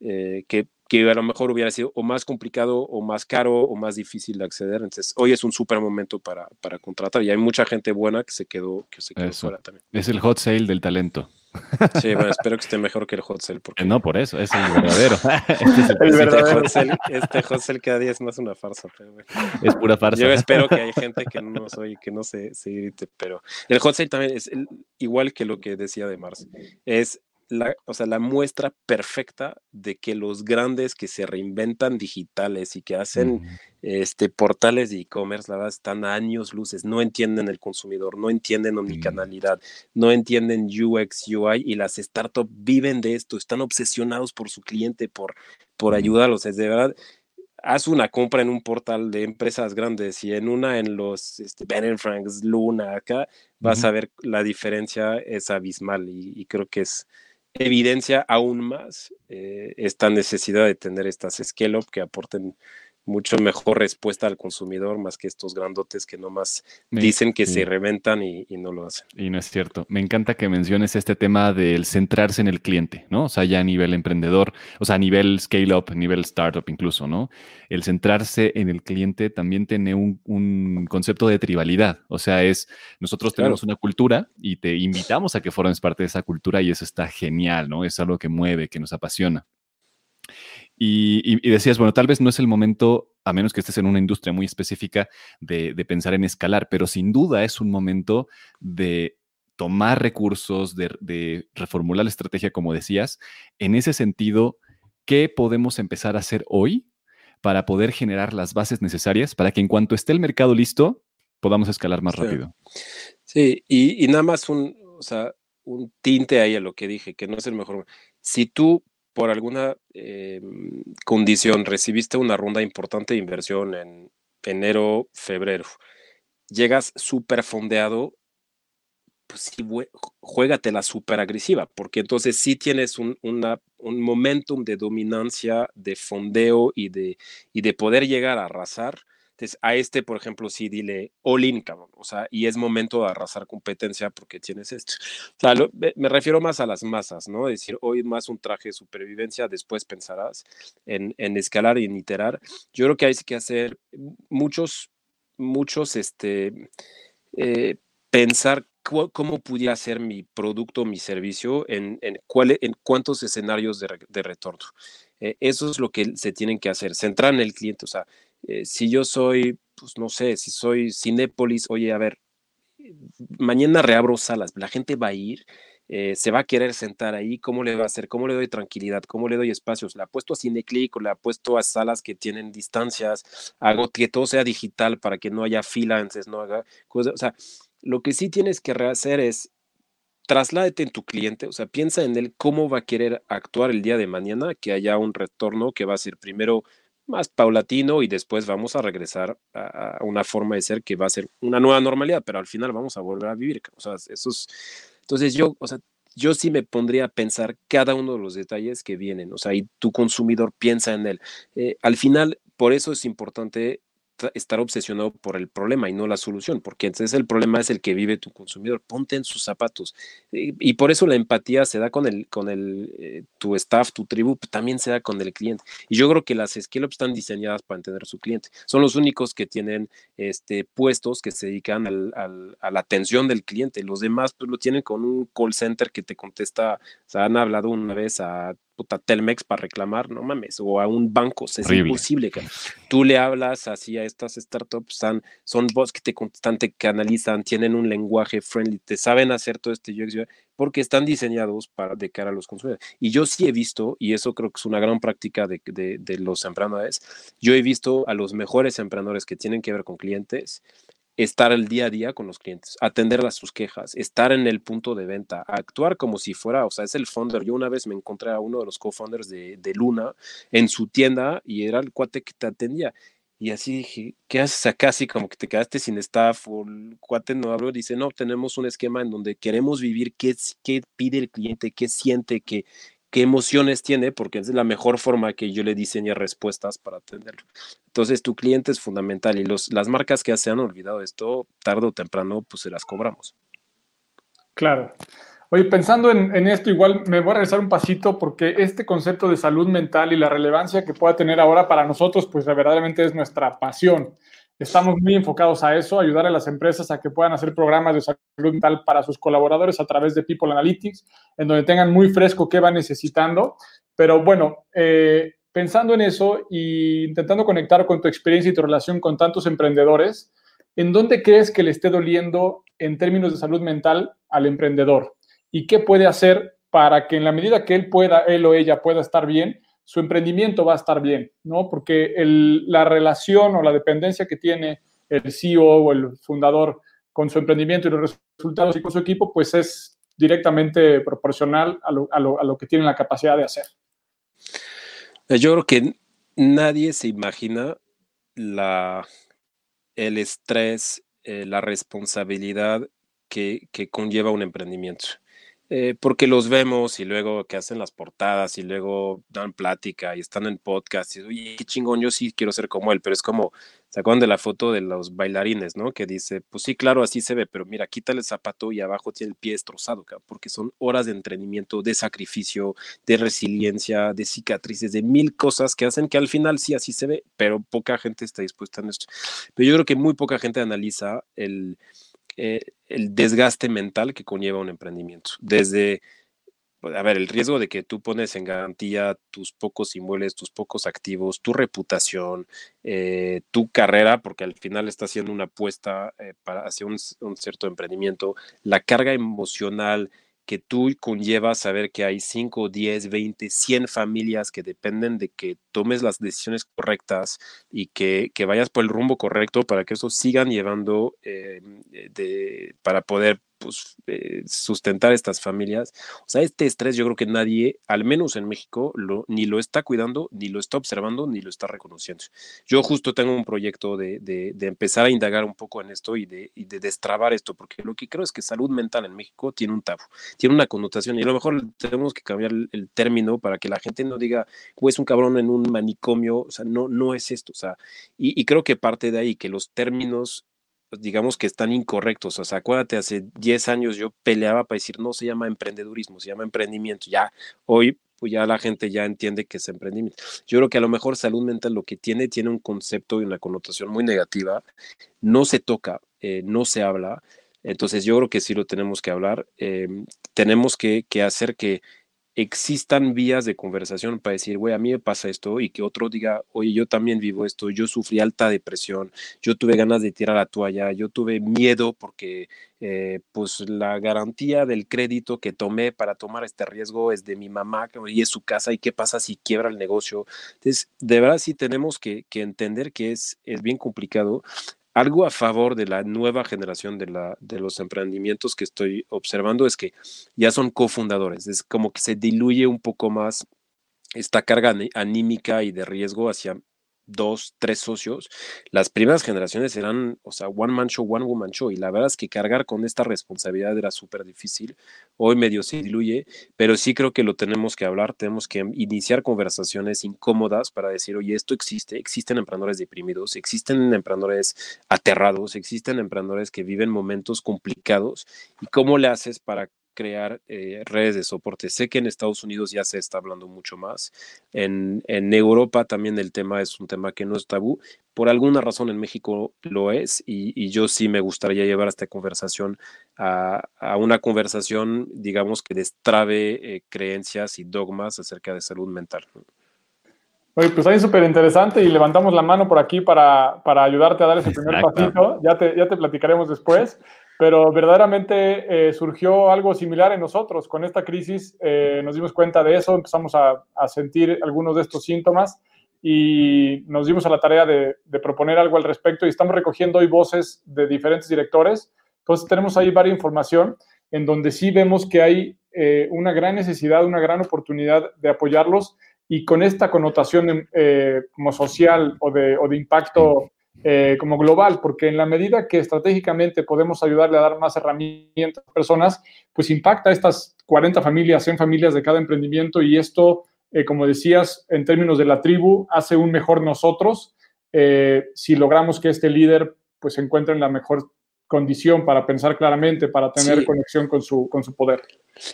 eh, que, que, a lo mejor hubiera sido o más complicado o más caro o más difícil de acceder. Entonces, hoy es un súper momento para, para contratar y hay mucha gente buena que se quedó, que se quedó fuera también. Es el hot sale del talento. Sí, bueno, espero que esté mejor que el hot sale. Porque... No, por eso, es el verdadero. este, es el, verdadero. Hot sale, este hot sale cada día es más una farsa. Pero Es pura farsa. Yo espero que hay gente que no soy, que no se, se irrite, pero el hot sale también es igual que lo que decía de Mars. Es la, o sea, la muestra perfecta de que los grandes que se reinventan digitales y que hacen este, portales de e-commerce, la verdad, están a años luces, no entienden el consumidor, no entienden omnicanalidad, no entienden UX, UI y las startups viven de esto, están obsesionados por su cliente, por, por ayudarlos. Es de verdad, haz una compra en un portal de empresas grandes y en una en los este, Ben Franks, Luna, acá, vas a ver la diferencia es abismal y, creo que es evidencia aún más eh, esta necesidad de tener estas scale-up que aporten mucho mejor respuesta al consumidor más que estos grandotes que nomás dicen que se reventan y, no lo hacen. Y no es cierto. Me encanta que menciones este tema del centrarse en el cliente, ¿no? O sea, ya a nivel emprendedor, o sea, a nivel scale-up, nivel startup incluso, ¿no? El centrarse en el cliente también tiene un, concepto de tribalidad. O sea, es, nosotros tenemos una cultura y te invitamos a que formes parte de esa cultura y eso está genial, ¿no? Es algo que mueve, que nos apasiona. Y, decías, bueno, tal vez no es el momento, a menos que estés en una industria muy específica, de, pensar en escalar, pero sin duda es un momento de tomar recursos, de, reformular la estrategia, como decías. En ese sentido, ¿qué podemos empezar a hacer hoy para poder generar las bases necesarias para que en cuanto esté el mercado listo, podamos escalar más rápido? Sí, y, y, nada más un, o sea, un tinte ahí a lo que dije, que no es el mejor. Si tú por alguna eh, condición recibiste una ronda importante de inversión en enero, febrero, llegas súper fondeado, pues sí, juégatela súper agresiva, porque entonces sí tienes un, una, un momentum de dominancia, de fondeo y de, y de poder llegar a arrasar entonces, a este, por ejemplo, sí dile all in, cabrón. O sea, y es momento de arrasar competencia porque tienes esto. O sea, me refiero más a las masas, ¿no? Es decir, hoy más un traje de supervivencia, después pensarás en, en escalar y en iterar. Yo creo que hay que hacer muchos, muchos, este, eh, pensar cómo pudiera ser mi producto, mi servicio, en, en, cuál, en cuántos escenarios de, de retorno. Eh, eso es lo que se tienen que hacer, centrar en el cliente. O sea, eh, si yo soy, pues no sé, si soy Cinépolis, oye, a ver, mañana reabro salas, la gente va a ir, eh, se va a querer sentar ahí, ¿cómo le va a hacer? ¿Cómo le doy tranquilidad? ¿Cómo le doy espacios? ¿Le apuesto a Cineclick o le apuesto a salas que tienen distancias? Hago que todo sea digital para que no haya fila, no haga cosas. O sea, lo que sí tienes que hacer es trasládate en tu cliente, o sea, piensa en él cómo va a querer actuar el día de mañana, que haya un retorno que va a ser primero más paulatino y después vamos a regresar a, una forma de ser que va a ser una nueva normalidad, pero al final vamos a volver a vivir. O sea, entonces yo, yo sí me pondría a pensar cada uno de los detalles que vienen, o sea, y tu consumidor piensa en él. Eh, al final, por eso es importante estar obsesionado por el problema y no la solución, porque entonces el problema es el que vive tu consumidor. Ponte en sus zapatos. Y, por eso la empatía se da con el, con el, eh, tu staff, tu tribu, también se da con el cliente. Y yo creo que las scale están diseñadas para entender su cliente. Son los únicos que tienen este, puestos que se dedican al, a la atención del cliente. Los demás pues lo tienen con un call center que te contesta, o sea, han hablado una vez a puta Telmex para reclamar, no mames, o a un banco, es imposible. Que tú le hablas así a estas startups, son, son bots que te contestan, te canalizan, tienen un lenguaje friendly, te saben hacer todo este UX, porque están diseñados para de cara a los consumidores. Y yo sí he visto, y eso creo que es una gran práctica de, de, de los emprendedores, yo he visto a los mejores emprendedores que tienen que ver con clientes estar el día a día con los clientes, atender sus quejas, estar en el punto de venta, actuar como si fuera, o sea, es el founder. Yo una vez me encontré a uno de los co-founders de, de, Luna en su tienda y era el cuate que te atendía. Y así dije, ¿qué haces acá? Así como que te quedaste sin staff o el cuate no habló. Dice, no, tenemos un esquema en donde queremos vivir qué, qué pide el cliente, qué siente, qué, qué emociones tiene, porque es la mejor forma que yo le diseñe respuestas para atenderlo. Entonces, tu cliente es fundamental y los, las marcas que se han olvidado de esto, tarde o temprano, pues se las cobramos. Claro. Oye, pensando en, en, esto, igual me voy a regresar un pasito porque este concepto de salud mental y la relevancia que pueda tener ahora para nosotros, pues verdaderamente es nuestra pasión. Estamos muy enfocados a eso, ayudar a las empresas a que puedan hacer programas de salud mental para sus colaboradores a través de People Analytics, en donde tengan muy fresco qué van necesitando. Pero bueno, eh, pensando en eso e intentando conectar con tu experiencia y tu relación con tantos emprendedores, ¿en dónde crees que le esté doliendo en términos de salud mental al emprendedor? ¿Y qué puede hacer para que en la medida que él pueda, él o ella pueda estar bien, su emprendimiento va a estar bien, ¿no? Porque la relación o la dependencia que tiene el CEO o el fundador con su emprendimiento y los resultados y con su equipo, pues es directamente proporcional a lo, que tienen la capacidad de hacer. Yo creo que nadie se imagina el estrés, eh, la responsabilidad que, conlleva un emprendimiento. Eh, porque los vemos y luego que hacen las portadas y luego dan plática y están en podcast y oye, qué chingón, yo sí quiero ser como él, pero es como, ¿se acuerdan de la foto de los bailarines, no? Que dice, pues sí, claro, así se ve, pero mira, quítale el zapato y abajo tiene el pie destrozado, porque son horas de entrenamiento, de sacrificio, de resiliencia, de cicatrices, de mil cosas que hacen que al final sí, así se ve, pero poca gente está dispuesta en esto. Pero yo creo que muy poca gente analiza el eh, el desgaste mental que conlleva un emprendimiento. Desde, pues, a ver, el riesgo de que tú pones en garantía tus pocos inmuebles, tus pocos activos, tu reputación, eh, tu carrera, porque al final está haciendo una apuesta eh, para, hacia un cierto emprendimiento, la carga emocional que tú conllevas saber que hay 5, 10, 20, 100 familias que dependen de que tomes las decisiones correctas y que, que vayas por el rumbo correcto para que eso sigan llevando eh, de, para poder pues, eh, sustentar estas familias. O sea, este estrés yo creo que nadie, al menos en México, ni lo está cuidando, ni lo está observando, ni lo está reconociendo. Yo justo tengo un proyecto de, de, empezar a indagar un poco en esto y de, de destrabar esto, porque lo que creo es que salud mental en México tiene un tabú, tiene una connotación y a lo mejor tenemos que cambiar el, término para que la gente no diga, pues es un cabrón en un manicomio, o sea, no, no es esto, o sea, y, creo que parte de ahí que los términos digamos que están incorrectos. O sea, acuérdate, hace 10 años yo peleaba para decir, no se llama emprendedurismo, se llama emprendimiento. Ya hoy, pues ya la gente ya entiende que es emprendimiento. Yo creo que a lo mejor salud mental lo que tiene, tiene un concepto y una connotación muy negativa. No se toca, eh, no se habla. Entonces yo creo que sí lo tenemos que hablar. Em, tenemos que hacer que existan vías de conversación para decir, güey, a mí me pasa esto y que otro diga, oye, yo también vivo esto, yo sufrí alta depresión, yo tuve ganas de tirar la toalla, yo tuve miedo porque eh, pues la garantía del crédito que tomé para tomar este riesgo es de mi mamá y es su casa y qué pasa si quiebra el negocio. Entonces, de verdad sí tenemos que, que entender que es, es bien complicado algo a favor de la nueva generación de, los emprendimientos que estoy observando es que ya son cofundadores, es como que se diluye un poco más esta carga anímica y de riesgo hacia dos, tres socios, las primeras generaciones eran, o sea, one man show, one woman show, y la verdad es que cargar con esta responsabilidad era súper difícil. Hoy medio se diluye, pero sí creo que lo tenemos que hablar, tenemos que iniciar conversaciones incómodas para decir, oye, esto existe, existen emprendedores deprimidos, existen emprendedores aterrados, existen emprendedores que viven momentos complicados, y cómo le haces para crear eh, redes de soporte. Sé que en Estados Unidos ya se está hablando mucho más. En, en, Europa también el tema es un tema que no es tabú. Por alguna razón en México lo es y, y yo sí me gustaría llevar esta conversación a, a una conversación, digamos, que destrabe eh, creencias y dogmas acerca de salud mental. Oye, pues ahí súper interesante y levantamos la mano por aquí para, para ayudarte a dar ese primer pasito. Ya te, ya te platicaremos después pero verdaderamente eh, surgió algo similar en nosotros. Con esta crisis eh, nos dimos cuenta de eso, empezamos a, sentir algunos de estos síntomas y nos dimos a la tarea de, proponer algo al respecto y estamos recogiendo hoy voces de diferentes directores. Entonces tenemos ahí varias información en donde sí vemos que hay eh, una gran necesidad, una gran oportunidad de apoyarlos y con esta connotación como social o de, o de impacto eh, como global, porque en la medida que estratégicamente podemos ayudarle a dar más herramientas a personas, pues impacta a estas 40 familias, 100 familias de cada emprendimiento y esto, eh, como decías, en términos de la tribu, hace un mejor nosotros eh, si logramos que este líder pues se encuentre en la mejor condición para pensar claramente, para tener sí. conexión con su, con su poder.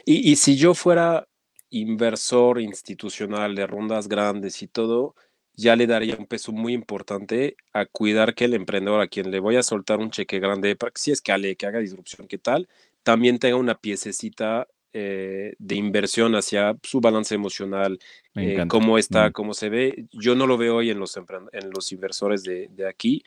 Y, y si yo fuera inversor institucional de rondas grandes y todo, ya le daría un peso muy importante a cuidar que el emprendedor a quien le voy a soltar un cheque grande para que si es que, que haga disrupción, ¿qué tal? También tenga una piececita eh, de inversión hacia su balance emocional, eh, cómo está, mm. cómo se ve. Yo no lo veo hoy en los, en los inversores de, de aquí.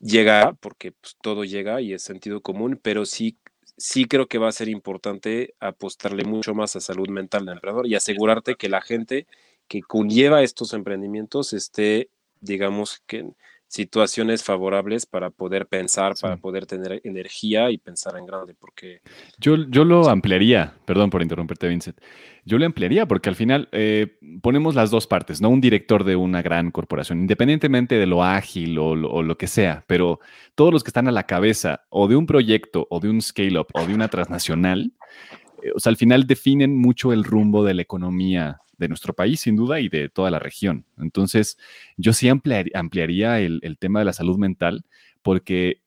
Llega, porque pues, todo llega y es sentido común, pero sí sí creo que va a ser importante apostarle mucho más a salud mental del emprendedor y asegurarte que la gente que conlleva estos emprendimientos esté, digamos, que situaciones favorables para poder pensar, para poder tener energía y pensar en grande, porque... Yo, yo lo ampliaría, perdón por interrumpirte, Vincent, yo lo ampliaría porque al final eh, ponemos las dos partes, ¿no? Un director de una gran corporación, independientemente de lo ágil o lo, que sea, pero todos los que están a la cabeza o de un proyecto o de un scale-up o de una transnacional, eh, o sea, al final definen mucho el rumbo de la economía de nuestro país, sin duda, y de toda la región. Entonces, yo sí ampliaría el, tema de la salud mental porque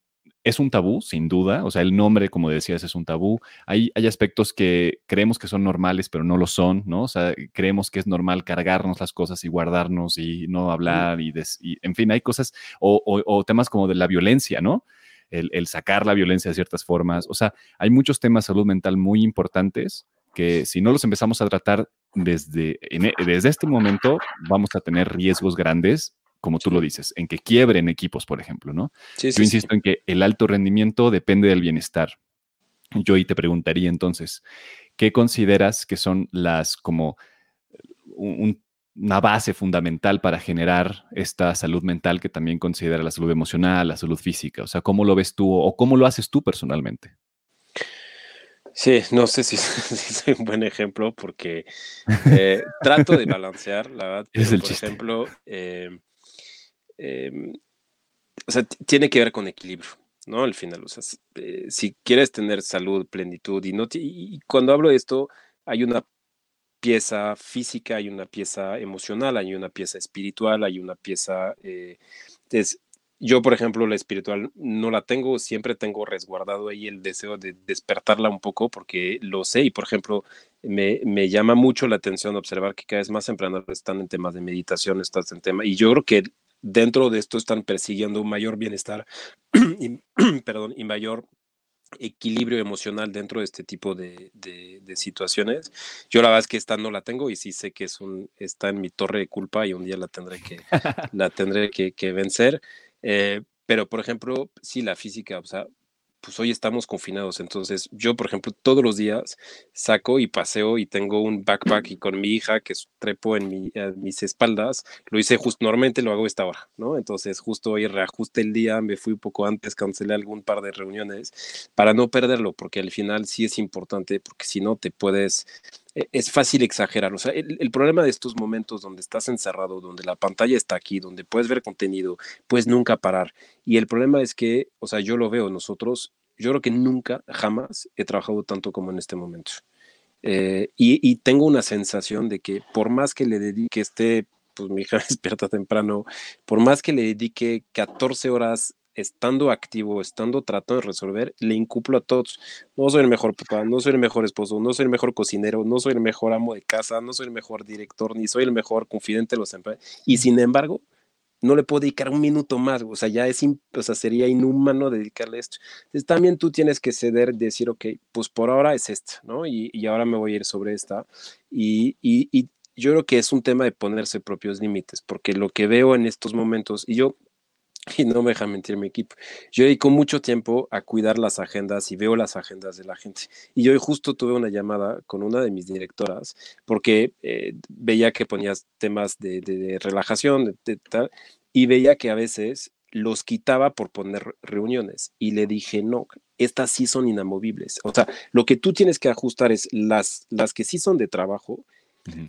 es un tabú, sin duda. O sea, el nombre, como decías, es un tabú. Hay, hay aspectos que creemos que son normales, pero no lo son, ¿no? O sea, creemos que es normal cargarnos las cosas y guardarnos y no hablar y, en fin, hay cosas o, temas como de la violencia, ¿no? El, el, sacar la violencia de ciertas formas. O sea, hay muchos temas de salud mental muy importantes que si no los empezamos a tratar desde, e, desde este momento, vamos a tener riesgos grandes, como tú lo dices, en que quiebren equipos, por ejemplo, ¿no? Yo insisto en que el alto rendimiento depende del bienestar. Yo ahí te preguntaría entonces, ¿qué consideras que son las como una base fundamental para generar esta salud mental que también considera la salud emocional, la salud física? O sea, ¿cómo lo ves tú o cómo lo haces tú personalmente? Sí, no sé si, soy un buen ejemplo porque eh, trato de balancear, la verdad. por ejemplo, em, em, o sea, tiene que ver con equilibrio, ¿no? Al final, o sea, eh, si quieres tener salud, plenitud y no, y cuando hablo de esto, hay una pieza física, hay una pieza emocional, hay una pieza espiritual, hay una pieza eh, yo, por ejemplo, la espiritual no la tengo, siempre tengo resguardado ahí el deseo de despertarla un poco porque lo sé y, por ejemplo, me, me llama mucho la atención observar que cada vez más emprendedores están en temas de meditación, están en tema, y yo creo que dentro de esto están persiguiendo un mayor bienestar y, perdón, y mayor equilibrio emocional dentro de este tipo de, de, situaciones. Yo la verdad es que esta no la tengo y sí sé que es un, está en mi torre de culpa y un día la tendré que, la tendré que, que vencer. Eh, pero, por ejemplo, sí, la física, o sea, pues hoy estamos confinados, entonces yo, por ejemplo, todos los días saco y paseo y tengo un backpack y con mi hija que trepo en, mis espaldas, lo hice justo, normalmente lo hago esta hora, ¿no? Entonces justo hoy reajuste el día, me fui un poco antes, cancelé algún par de reuniones para no perderlo, porque al final sí es importante, porque si no te puedes es fácil exagerar. O sea, el, problema de estos momentos donde estás encerrado, donde la pantalla está aquí, donde puedes ver contenido, puedes nunca parar. Y el problema es que, o sea, yo lo veo, nosotros, yo creo que nunca, jamás he trabajado tanto como en este momento. Eh, y, tengo una sensación de que por más que le dedique este, pues mi hija despierta temprano, por más que le dedique 14 horas estando activo, estando tratando de resolver, le incumplo a todos. No soy el mejor papá, no soy el mejor esposo, no soy el mejor cocinero, no soy el mejor amo de casa, no soy el mejor director, ni soy el mejor confidente de los empleados. Y sin embargo, no le puedo dedicar un minuto más, o sea, ya es, o sea, sería inhumano dedicarle esto. Entonces también tú tienes que ceder, decir, ok, pues por ahora es esto, ¿no? Y, y ahora me voy a ir sobre esta. Y, y, y yo creo que es un tema de ponerse propios límites, porque lo que veo en estos momentos, y yo y no me deja mentir mi equipo. Yo dedico mucho tiempo a cuidar las agendas y veo las agendas de la gente. Y yo justo tuve una llamada con una de mis directoras porque eh, veía que ponías temas de, relajación de, tal, y veía que a veces los quitaba por poner reuniones. Y le dije, no, estas sí son inamovibles. O sea, lo que tú tienes que ajustar es las, las que sí son de trabajo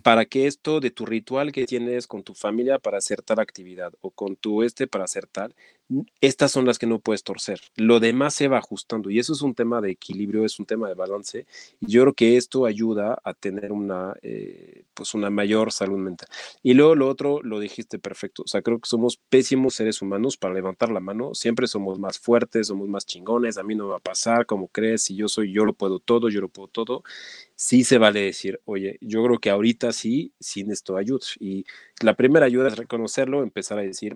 para que esto de tu ritual que tienes con tu familia para hacer tal actividad o con tu este para hacer tal, estas son las que no puedes torcer. Lo demás se va ajustando y eso es un tema de equilibrio, es un tema de balance. Y yo creo que esto ayuda a tener una, eh, pues una mayor salud mental. Y luego lo otro, lo dijiste perfecto. O sea, creo que somos pésimos seres humanos para levantar la mano. Siempre somos más fuertes, somos más chingones. A mí no va a pasar, como crees, si yo soy, yo lo puedo todo, yo lo puedo todo. Sí se vale decir, oye, yo creo que ahorita sí, sin esto ayuda. Y la primera ayuda es reconocerlo, empezar a decir,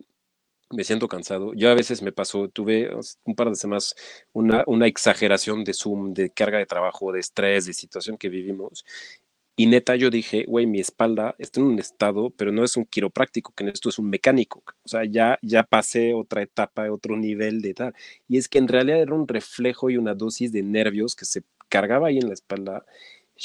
me siento cansado. Yo a veces me pasó, tuve un par de semanas una, una exageración de Zoom, de carga de trabajo, de estrés, de situación que vivimos. Y neta, yo dije, güey, mi espalda está en un estado, pero no es un quiropráctico, que esto es un mecánico. O sea, ya, ya pasé otra etapa, otro nivel de tal. Y es que en realidad era un reflejo y una dosis de nervios que se cargaba ahí en la espalda.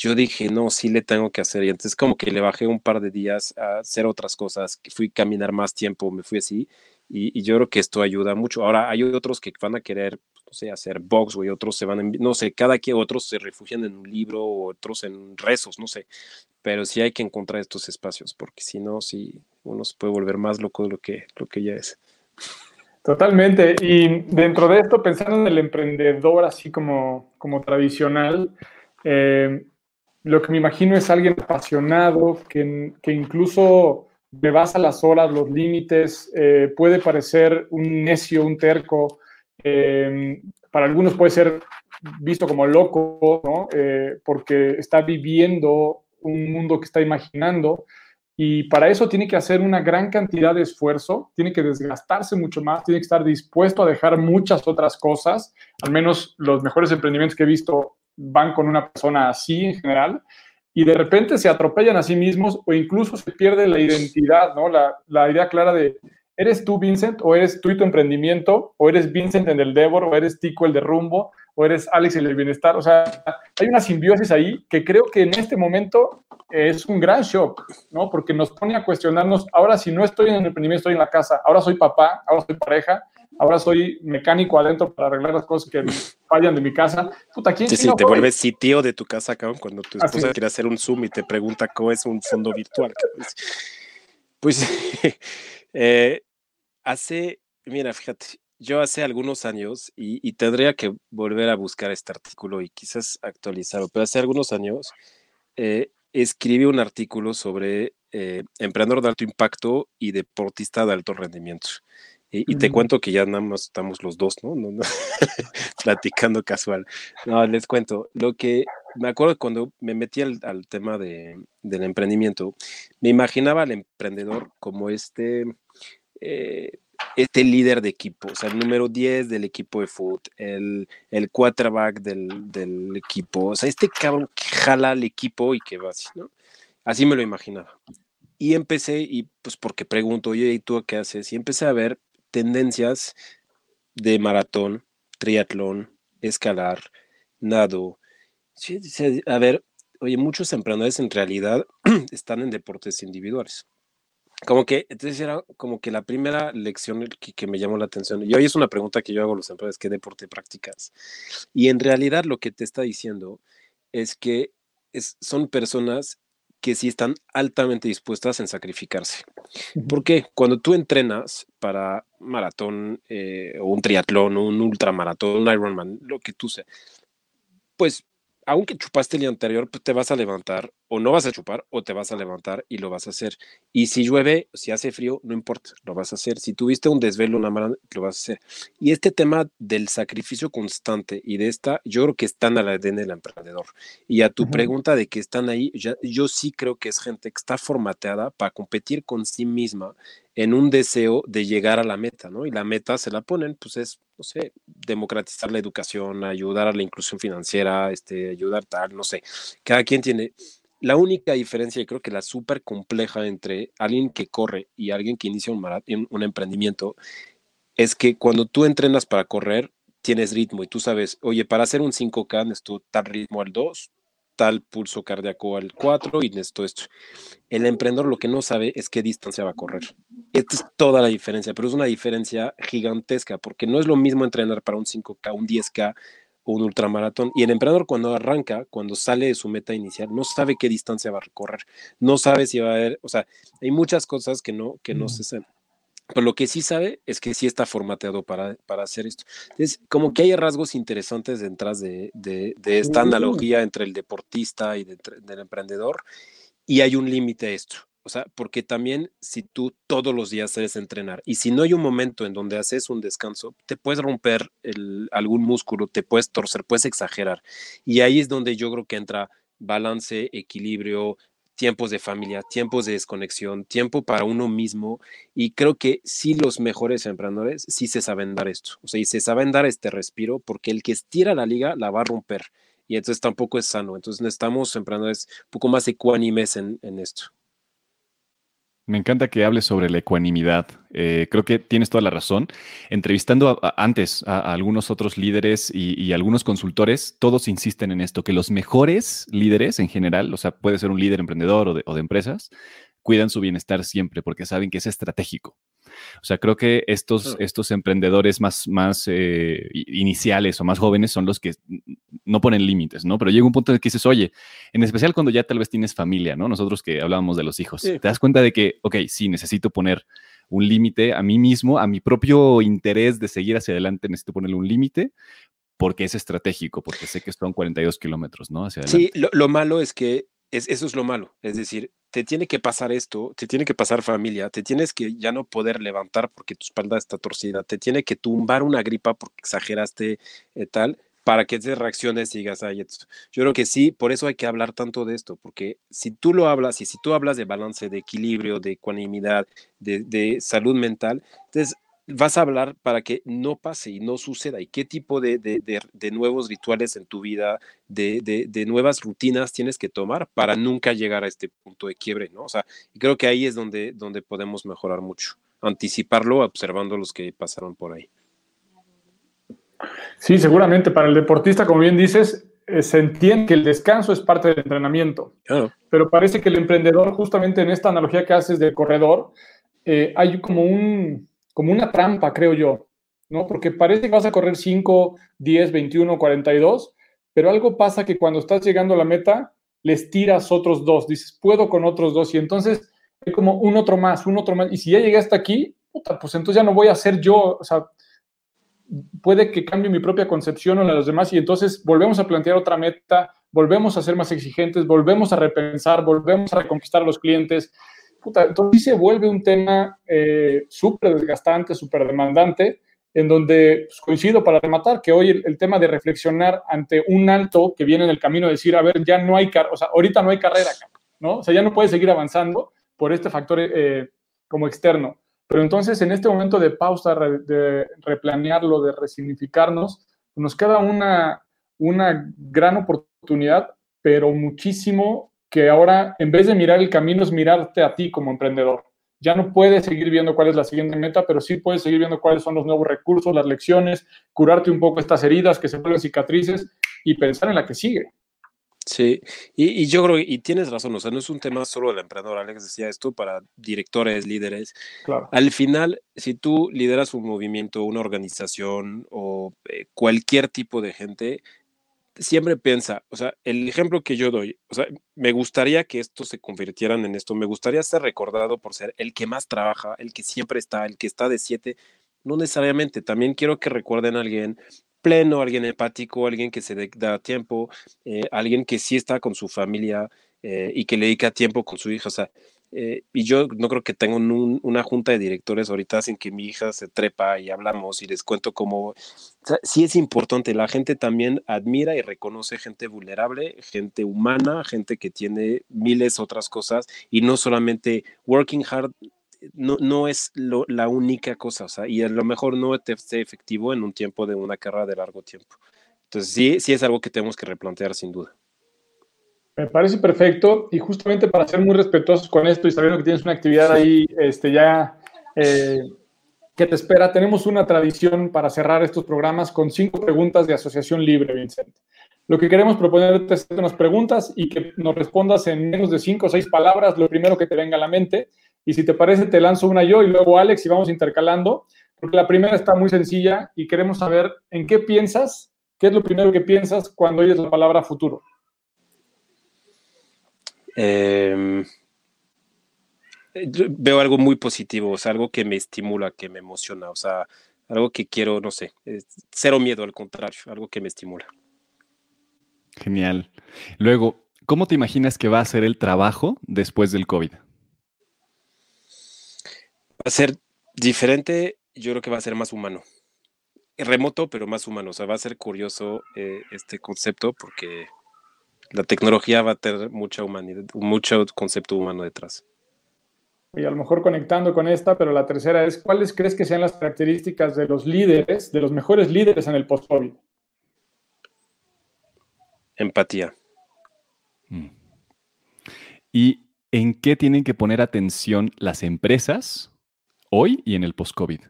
Yo dije, no, sí le tengo que hacer. Y entonces como que le bajé un par de días a hacer otras cosas, fui a caminar más tiempo, me fui así. Y, y yo creo que esto ayuda mucho. Ahora, hay otros que van a querer no sé, hacer box, güey, otros se van, no sé, cada que otros se refugian en un libro, otros en rezos, no sé, pero sí hay que encontrar estos espacios, porque si no, sí, uno se puede volver más loco de lo que, lo que ya es. Totalmente, y dentro de esto, pensando en el emprendedor así como, como tradicional, eh, lo que me imagino es alguien apasionado, que, que incluso me basa las horas, los límites, eh, puede parecer un necio, un terco, eh, para algunos puede ser visto como loco, ¿no? Eh, porque está viviendo un mundo que está imaginando y para eso tiene que hacer una gran cantidad de esfuerzo, tiene que desgastarse mucho más, tiene que estar dispuesto a dejar muchas otras cosas, al menos los mejores emprendimientos que he visto van con una persona así en general, y de repente se atropellan a sí mismos o incluso se pierde la identidad, ¿no? La, la idea clara de ¿Eres tú, Vincent, o eres tú y tu emprendimiento, o eres Vincent en el Devor, o eres Tico el de Rumbo, o eres Alex el Bienestar? O sea, hay una simbiosis ahí que creo que en este momento es un gran shock, ¿no? Porque nos pone a cuestionarnos, ahora si no estoy en el emprendimiento, estoy en la casa, ahora soy papá, ahora soy pareja, ahora soy mecánico adentro para arreglar las cosas que fallan de mi casa. Puta, ¿quién sí, sí, te vuelves sitio de tu casa, cabrón, cuando tu esposa quiere hacer un Zoom y te pregunta cómo es un fondo virtual. Pues, eh, hace, mira, fíjate, yo hace algunos años, y, tendría que volver a buscar este artículo y quizás actualizarlo, pero hace algunos años eh, escribí un artículo sobre eh, emprendedor de alto impacto y deportista de alto rendimiento. Y, te cuento que ya nada más estamos los dos, ¿no? no, Platicando casual. No, les cuento. Lo que me acuerdo cuando me metí al, tema de, del emprendimiento, me imaginaba al emprendedor como este eh, este líder de equipo, o sea, el número 10 del equipo de fútbol, el, el quarterback del, del, equipo, o sea, este cabrón que jala al equipo y que va así, ¿no? Así me lo imaginaba. Y empecé, y pues porque pregunto, oye, ¿y tú qué haces? Y empecé a ver tendencias de maratón, triatlón, escalar, nado. a ver, oye, muchos emprendedores en realidad están en deportes individuales como que, entonces era como que la primera lección que, me llamó la atención, y hoy es una pregunta que yo hago a los emprendedores, ¿qué deporte practicas? Y en realidad lo que te está diciendo es que es, son personas que sí están altamente dispuestas en sacrificarse. ¿Por qué? Cuando tú entrenas para maratón eh, o un triatlón o un ultramaratón, un Ironman, lo que tú sea, pues aunque chupaste el día anterior, pues te vas a levantar o no vas a chupar o te vas a levantar y lo vas a hacer. Y si llueve, si hace frío, no importa, lo vas a hacer. Si tuviste un desvelo, una mala, lo vas a hacer. Y este tema del sacrificio constante y de esta, yo creo que están a la ADN del emprendedor. Y a tu pregunta de que están ahí, yo sí creo que es gente que está formateada para competir con sí misma en un deseo de llegar a la meta, ¿no? Y la meta se la ponen, pues es, no sé, democratizar la educación, ayudar a la inclusión financiera, este, ayudar tal, no sé. Cada quien tiene. La única diferencia, y creo que la súper compleja entre alguien que corre y alguien que inicia un, emprendimiento, es que cuando tú entrenas para correr, tienes ritmo y tú sabes, oye, para hacer un 5K necesito tal ritmo al 2, tal pulso cardíaco al 4 y necesito esto. El emprendedor lo que no sabe es qué distancia va a correr. Esta es toda la diferencia, pero es una diferencia gigantesca porque no es lo mismo entrenar para un 5K, un 10K o un ultramaratón. Y el emprendedor cuando arranca, cuando sale de su meta inicial, no sabe qué distancia va a recorrer, no sabe si va a haber, o sea, hay muchas cosas que no, que no se saben. Pero lo que sí sabe es que sí está formateado para, para hacer esto. Es como que hay rasgos interesantes detrás de, de, esta analogía entre el deportista y del emprendedor, y hay un límite a esto. O sea, porque también si tú todos los días eres entrenar y si no hay un momento en donde haces un descanso, te puedes romper el, algún músculo, te puedes torcer, puedes exagerar. Y ahí es donde yo creo que entra balance, equilibrio, tiempos de familia, tiempos de desconexión, tiempo para uno mismo. Y creo que sí los mejores emprendedores sí se saben dar esto. O sea, y se saben dar este respiro porque el que estira la liga la va a romper. y entonces tampoco es sano. Entonces necesitamos emprendedores un poco más ecuánimes en, en esto. Me encanta que hables sobre la ecuanimidad. Eh, creo que tienes toda la razón. Entrevistando antes a, algunos otros líderes y, algunos consultores, todos insisten en esto, que los mejores líderes en general, o sea, puede ser un líder emprendedor o de empresas, cuidan su bienestar siempre porque saben que es estratégico. O sea, creo que estos, estos emprendedores más, más eh, iniciales o más jóvenes son los que no ponen límites, ¿no? Pero llega un punto en el que dices, oye, en especial cuando ya tal vez tienes familia, ¿no? Nosotros que hablábamos de los hijos, te das cuenta de que, ok, sí, necesito poner un límite a mí mismo, a mi propio interés de seguir hacia adelante, necesito ponerle un límite porque es estratégico, porque sé que son 42 kilómetros, ¿no? Hacia adelante. Sí, lo, malo es que eso es lo malo. Es decir, te tiene que pasar esto, te tiene que pasar familia, te tienes que ya no poder levantar porque tu espalda está torcida, te tiene que tumbar una gripa porque exageraste eh, tal, para que te reacciones y digas, ay, yo creo que sí, por eso hay que hablar tanto de esto, porque si tú lo hablas y si tú hablas de balance, de equilibrio, de ecuanimidad, de, de salud mental, entonces vas a hablar para que no pase y no suceda y qué tipo de, nuevos rituales en tu vida, de, nuevas rutinas tienes que tomar para nunca llegar a este punto de quiebre, ¿no? O sea, y creo que ahí es donde, donde podemos mejorar mucho, anticiparlo observando los que pasaron por ahí. Sí, seguramente para el deportista, como bien dices, eh, se entiende que el descanso es parte del entrenamiento, pero parece que el emprendedor, justamente en esta analogía que haces del corredor, eh, hay como un, como una trampa, creo yo, ¿no? Porque parece que vas a correr 5, 10, 21, 42, pero algo pasa que cuando estás llegando a la meta, les tiras otros dos, dices, puedo con otros dos, y entonces es como un otro más, un otro más, y si ya llegué hasta aquí, puta, pues entonces ya no voy a ser yo, o sea, puede que cambie mi propia concepción o la de los demás, y entonces volvemos a plantear otra meta, volvemos a ser más exigentes, volvemos a repensar, volvemos a reconquistar a los clientes, entonces se vuelve un tema eh, súper desgastante, súper demandante, en donde pues, coincido para rematar que hoy el, tema de reflexionar ante un alto que viene en el camino de decir, a ver, ya no hay, o sea, ahorita no hay carrera, ¿no? O sea, ya no puedes seguir avanzando por este factor eh, como externo. Pero entonces, en este momento de pausa, de replanearlo, de resignificarnos, nos queda una, una gran oportunidad, pero muchísimo que ahora en vez de mirar el camino es mirarte a ti como emprendedor. Ya no puedes seguir viendo cuál es la siguiente meta, pero sí puedes seguir viendo cuáles son los nuevos recursos, las lecciones, curarte un poco estas heridas que se vuelven cicatrices y pensar en la que sigue. Sí, y, yo creo, y tienes razón, o sea, no es un tema solo del emprendedor, Alex decía esto para directores, líderes. Claro. Al final, si tú lideras un movimiento, una organización o eh, cualquier tipo de gente, siempre piensa, o sea, el ejemplo que yo doy, o sea, me gustaría que estos se convirtieran en esto, me gustaría ser recordado por ser el que más trabaja, el que siempre está, el que está de siete, no necesariamente, también quiero que recuerden a alguien pleno, alguien empático, alguien que se da tiempo, eh, alguien que sí está con su familia eh, y que le dedica tiempo con su hija, o sea, eh, y yo no creo que tenga una junta de directores ahorita sin que mi hija se trepa y hablamos y les cuento cómo... O sí es importante, la gente también admira y reconoce gente vulnerable, gente humana, gente que tiene miles otras cosas y no solamente working hard. No, no es la única cosa, o sea, y a lo mejor no esté efectivo en un tiempo de una carrera de largo tiempo. Entonces, sí, sí es algo que tenemos que replantear sin duda. Me parece perfecto y justamente para ser muy respetuosos con esto y sabiendo que tienes una actividad ahí este, ya eh, que te espera, tenemos una tradición para cerrar estos programas con cinco preguntas de asociación libre, Vincent. Lo que queremos proponerte es unas preguntas y que nos respondas en menos de cinco o seis palabras lo primero que te venga a la mente. Y si te parece, te lanzo una yo y luego Alex y vamos intercalando, porque la primera está muy sencilla y queremos saber en qué piensas, qué es lo primero que piensas cuando oyes la palabra futuro. Em, veo algo muy positivo, o sea, algo que me estimula, que me emociona, o sea, algo que quiero, no sé, cero miedo, al contrario, algo que me estimula. Genial. Luego, ¿cómo te imaginas que va a ser el trabajo después del COVID? Va a ser diferente, yo creo que va a ser más humano. Remoto, pero más humano. O sea, va a ser curioso eh, este concepto porque la tecnología va a tener mucha humanidad, mucho concepto humano detrás. Y a lo mejor conectando con esta, pero la tercera es, ¿cuáles crees que sean las características de los líderes, de los mejores líderes en el post-COVID? empatía. Mm. ¿Y en qué tienen que poner atención las empresas hoy y en el post-COVID?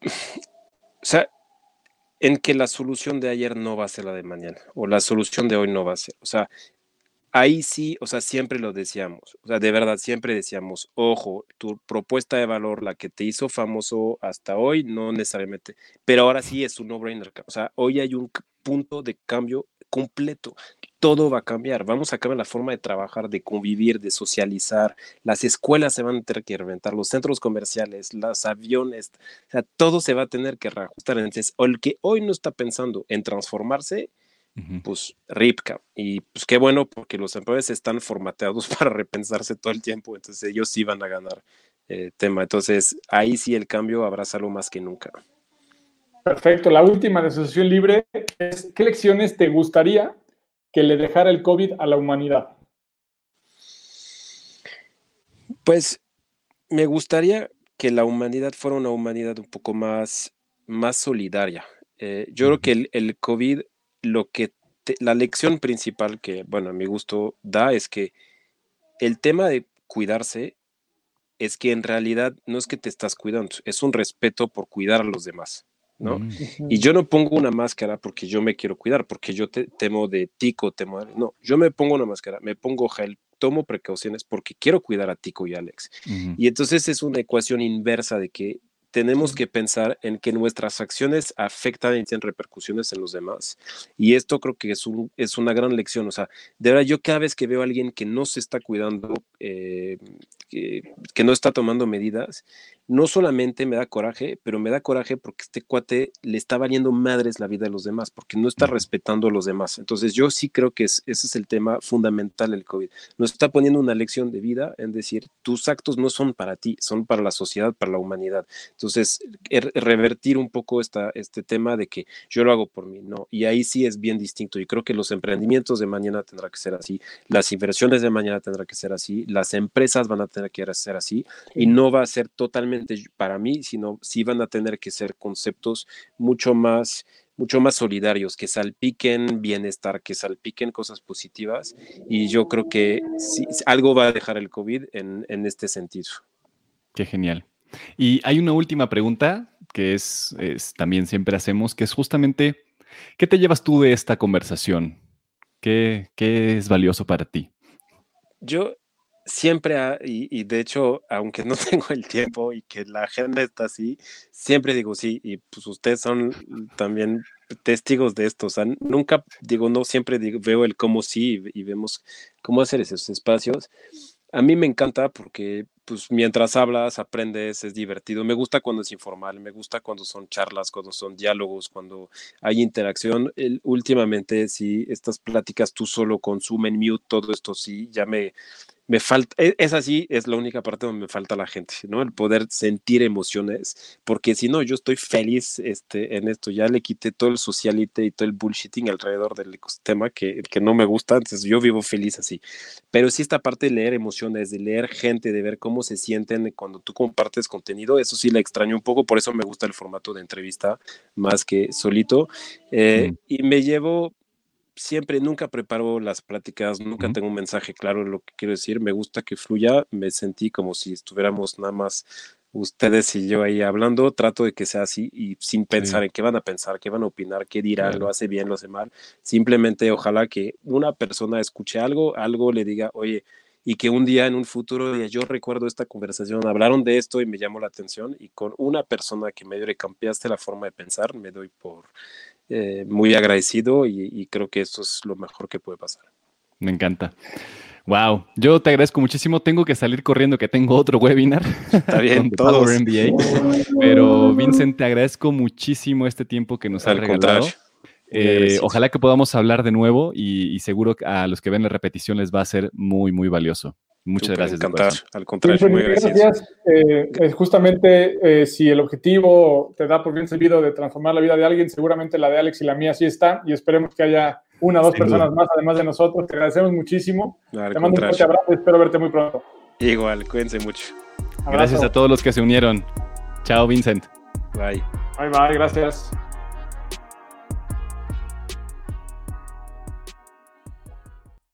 O sea, en que la solución de ayer no va a ser la de mañana o la solución de hoy no va a ser. O sea, ahí sí, o sea, siempre lo decíamos. O sea, de verdad, siempre decíamos, ojo, tu propuesta de valor, la que te hizo famoso hasta hoy, no necesariamente, pero ahora sí es un no-brainer. O sea, hoy hay un punto de cambio completo. Todo va a cambiar. Vamos a cambiar la forma de trabajar, de convivir, de socializar. Las escuelas se van a tener que reventar, los centros comerciales, los aviones, o sea, todo se va a tener que reajustar. Entonces, el que hoy no está pensando en transformarse, pues ripca. Y pues qué bueno porque los empleados están formateados para repensarse todo el tiempo, entonces ellos sí van a ganar eh, tema. Entonces ahí sí el cambio abrázalo más que nunca. Perfecto. La última de Asociación Libre es, ¿qué lecciones te gustaría que le dejara el COVID a la humanidad? Pues me gustaría que la humanidad fuera una humanidad un poco más, más solidaria. Eh, yo creo que el, el COVID lo que la lección principal que, bueno, a mi gusto da es que el tema de cuidarse es que en realidad no es que te estás cuidando, es un respeto por cuidar a los demás, ¿no? Mm. Y yo no pongo una máscara porque yo me quiero cuidar, porque yo te, temo de tico, temo de... No, yo me pongo una máscara, me pongo gel, tomo precauciones porque quiero cuidar a Tico y Alex. Y entonces es una ecuación inversa de que tenemos que pensar en que nuestras acciones afectan y tienen repercusiones en los demás. Y esto creo que es, un, es una gran lección. O sea, de verdad, yo cada vez que veo a alguien que no se está cuidando, eh, que, que, no está tomando medidas, no solamente me da coraje, pero me da coraje porque este cuate le está valiendo madres la vida de los demás, porque no está respetando a los demás. Entonces yo sí creo que ese es el tema fundamental del COVID. Nos está poniendo una lección de vida en decir, tus actos no son para ti, son para la sociedad, para la humanidad. Entonces, er, revertir un poco esta, este tema de que yo lo hago por mí, no. Y ahí sí es bien distinto. Y creo que los emprendimientos de mañana tendrá que ser así, las inversiones de mañana tendrá que ser así, las empresas van a tener que ser así, y no va a ser totalmente para mí, sino sí van a tener que ser conceptos mucho más mucho más solidarios, que salpiquen bienestar, que salpiquen cosas positivas. Y yo creo que algo va a dejar el COVID en, en, este sentido. Qué genial. Y hay una última pregunta que es, es, también siempre hacemos, que es justamente, ¿qué te llevas tú de esta conversación? ¿Qué, qué es valioso para ti? Yo siempre, y, de hecho, aunque no tengo el tiempo y que la agenda está así, siempre digo sí, y pues ustedes son también testigos de esto, o sea, nunca digo no, siempre veo el cómo sí y, vemos cómo hacer esos espacios. A mí me encanta porque pues mientras hablas, aprendes, es divertido. Me gusta cuando es informal, me gusta cuando son charlas, cuando son diálogos, cuando hay interacción. Últimamente, si estas pláticas tú solo consumen mute, todo esto sí, ya me, me falta, e, es así, es la única parte donde me falta la gente, ¿no? El poder sentir emociones, porque si no, yo estoy feliz este, en esto, ya le quité todo el socialite y todo el bullshitting alrededor del ecosistema que, que no me gusta, entonces yo vivo feliz así. Pero sí esta parte de leer emociones, de leer gente, de ver cómo se sienten cuando tú compartes contenido, eso sí la extraño un poco, por eso me gusta el formato de entrevista más que solito. Eh, y me llevo siempre, nunca preparo las pláticas, nunca tengo un mensaje claro de lo que quiero decir, me gusta que fluya, me sentí como si estuviéramos nada más ustedes y yo ahí hablando, trato de que sea así y sin pensar en qué van a pensar, qué van a opinar, qué dirán, lo hace bien, lo hace mal, simplemente ojalá que una persona escuche algo, algo le diga, oye, y que un día en un futuro yo recuerdo esta conversación, hablaron de esto y me llamó la atención y con una persona que me dio cambiaste la forma de pensar, me doy por eh, muy agradecido y, creo que eso es lo mejor que puede pasar. Me encanta. Wow, yo te agradezco muchísimo. Tengo que salir corriendo que tengo otro webinar. Está bien, todos. MBA. Pero Vincent, te agradezco muchísimo este tiempo que nos has regalado. Eh, ojalá que podamos hablar de nuevo y, y, seguro a los que ven la repetición les va a ser muy, muy valioso. Muchas gracias. Encantar, al contrario, muy gracias. Eh, justamente, eh, si el objetivo te da por bien servido de transformar la vida de alguien, seguramente la de Alex y la mía sí está, y esperemos que haya una o dos personas más, además de nosotros. Te agradecemos muchísimo. te mando un fuerte abrazo y espero verte muy pronto. Igual, cuídense mucho. Gracias a todos los que se unieron. Chao, Vincent. Bye. Bye, bye, gracias.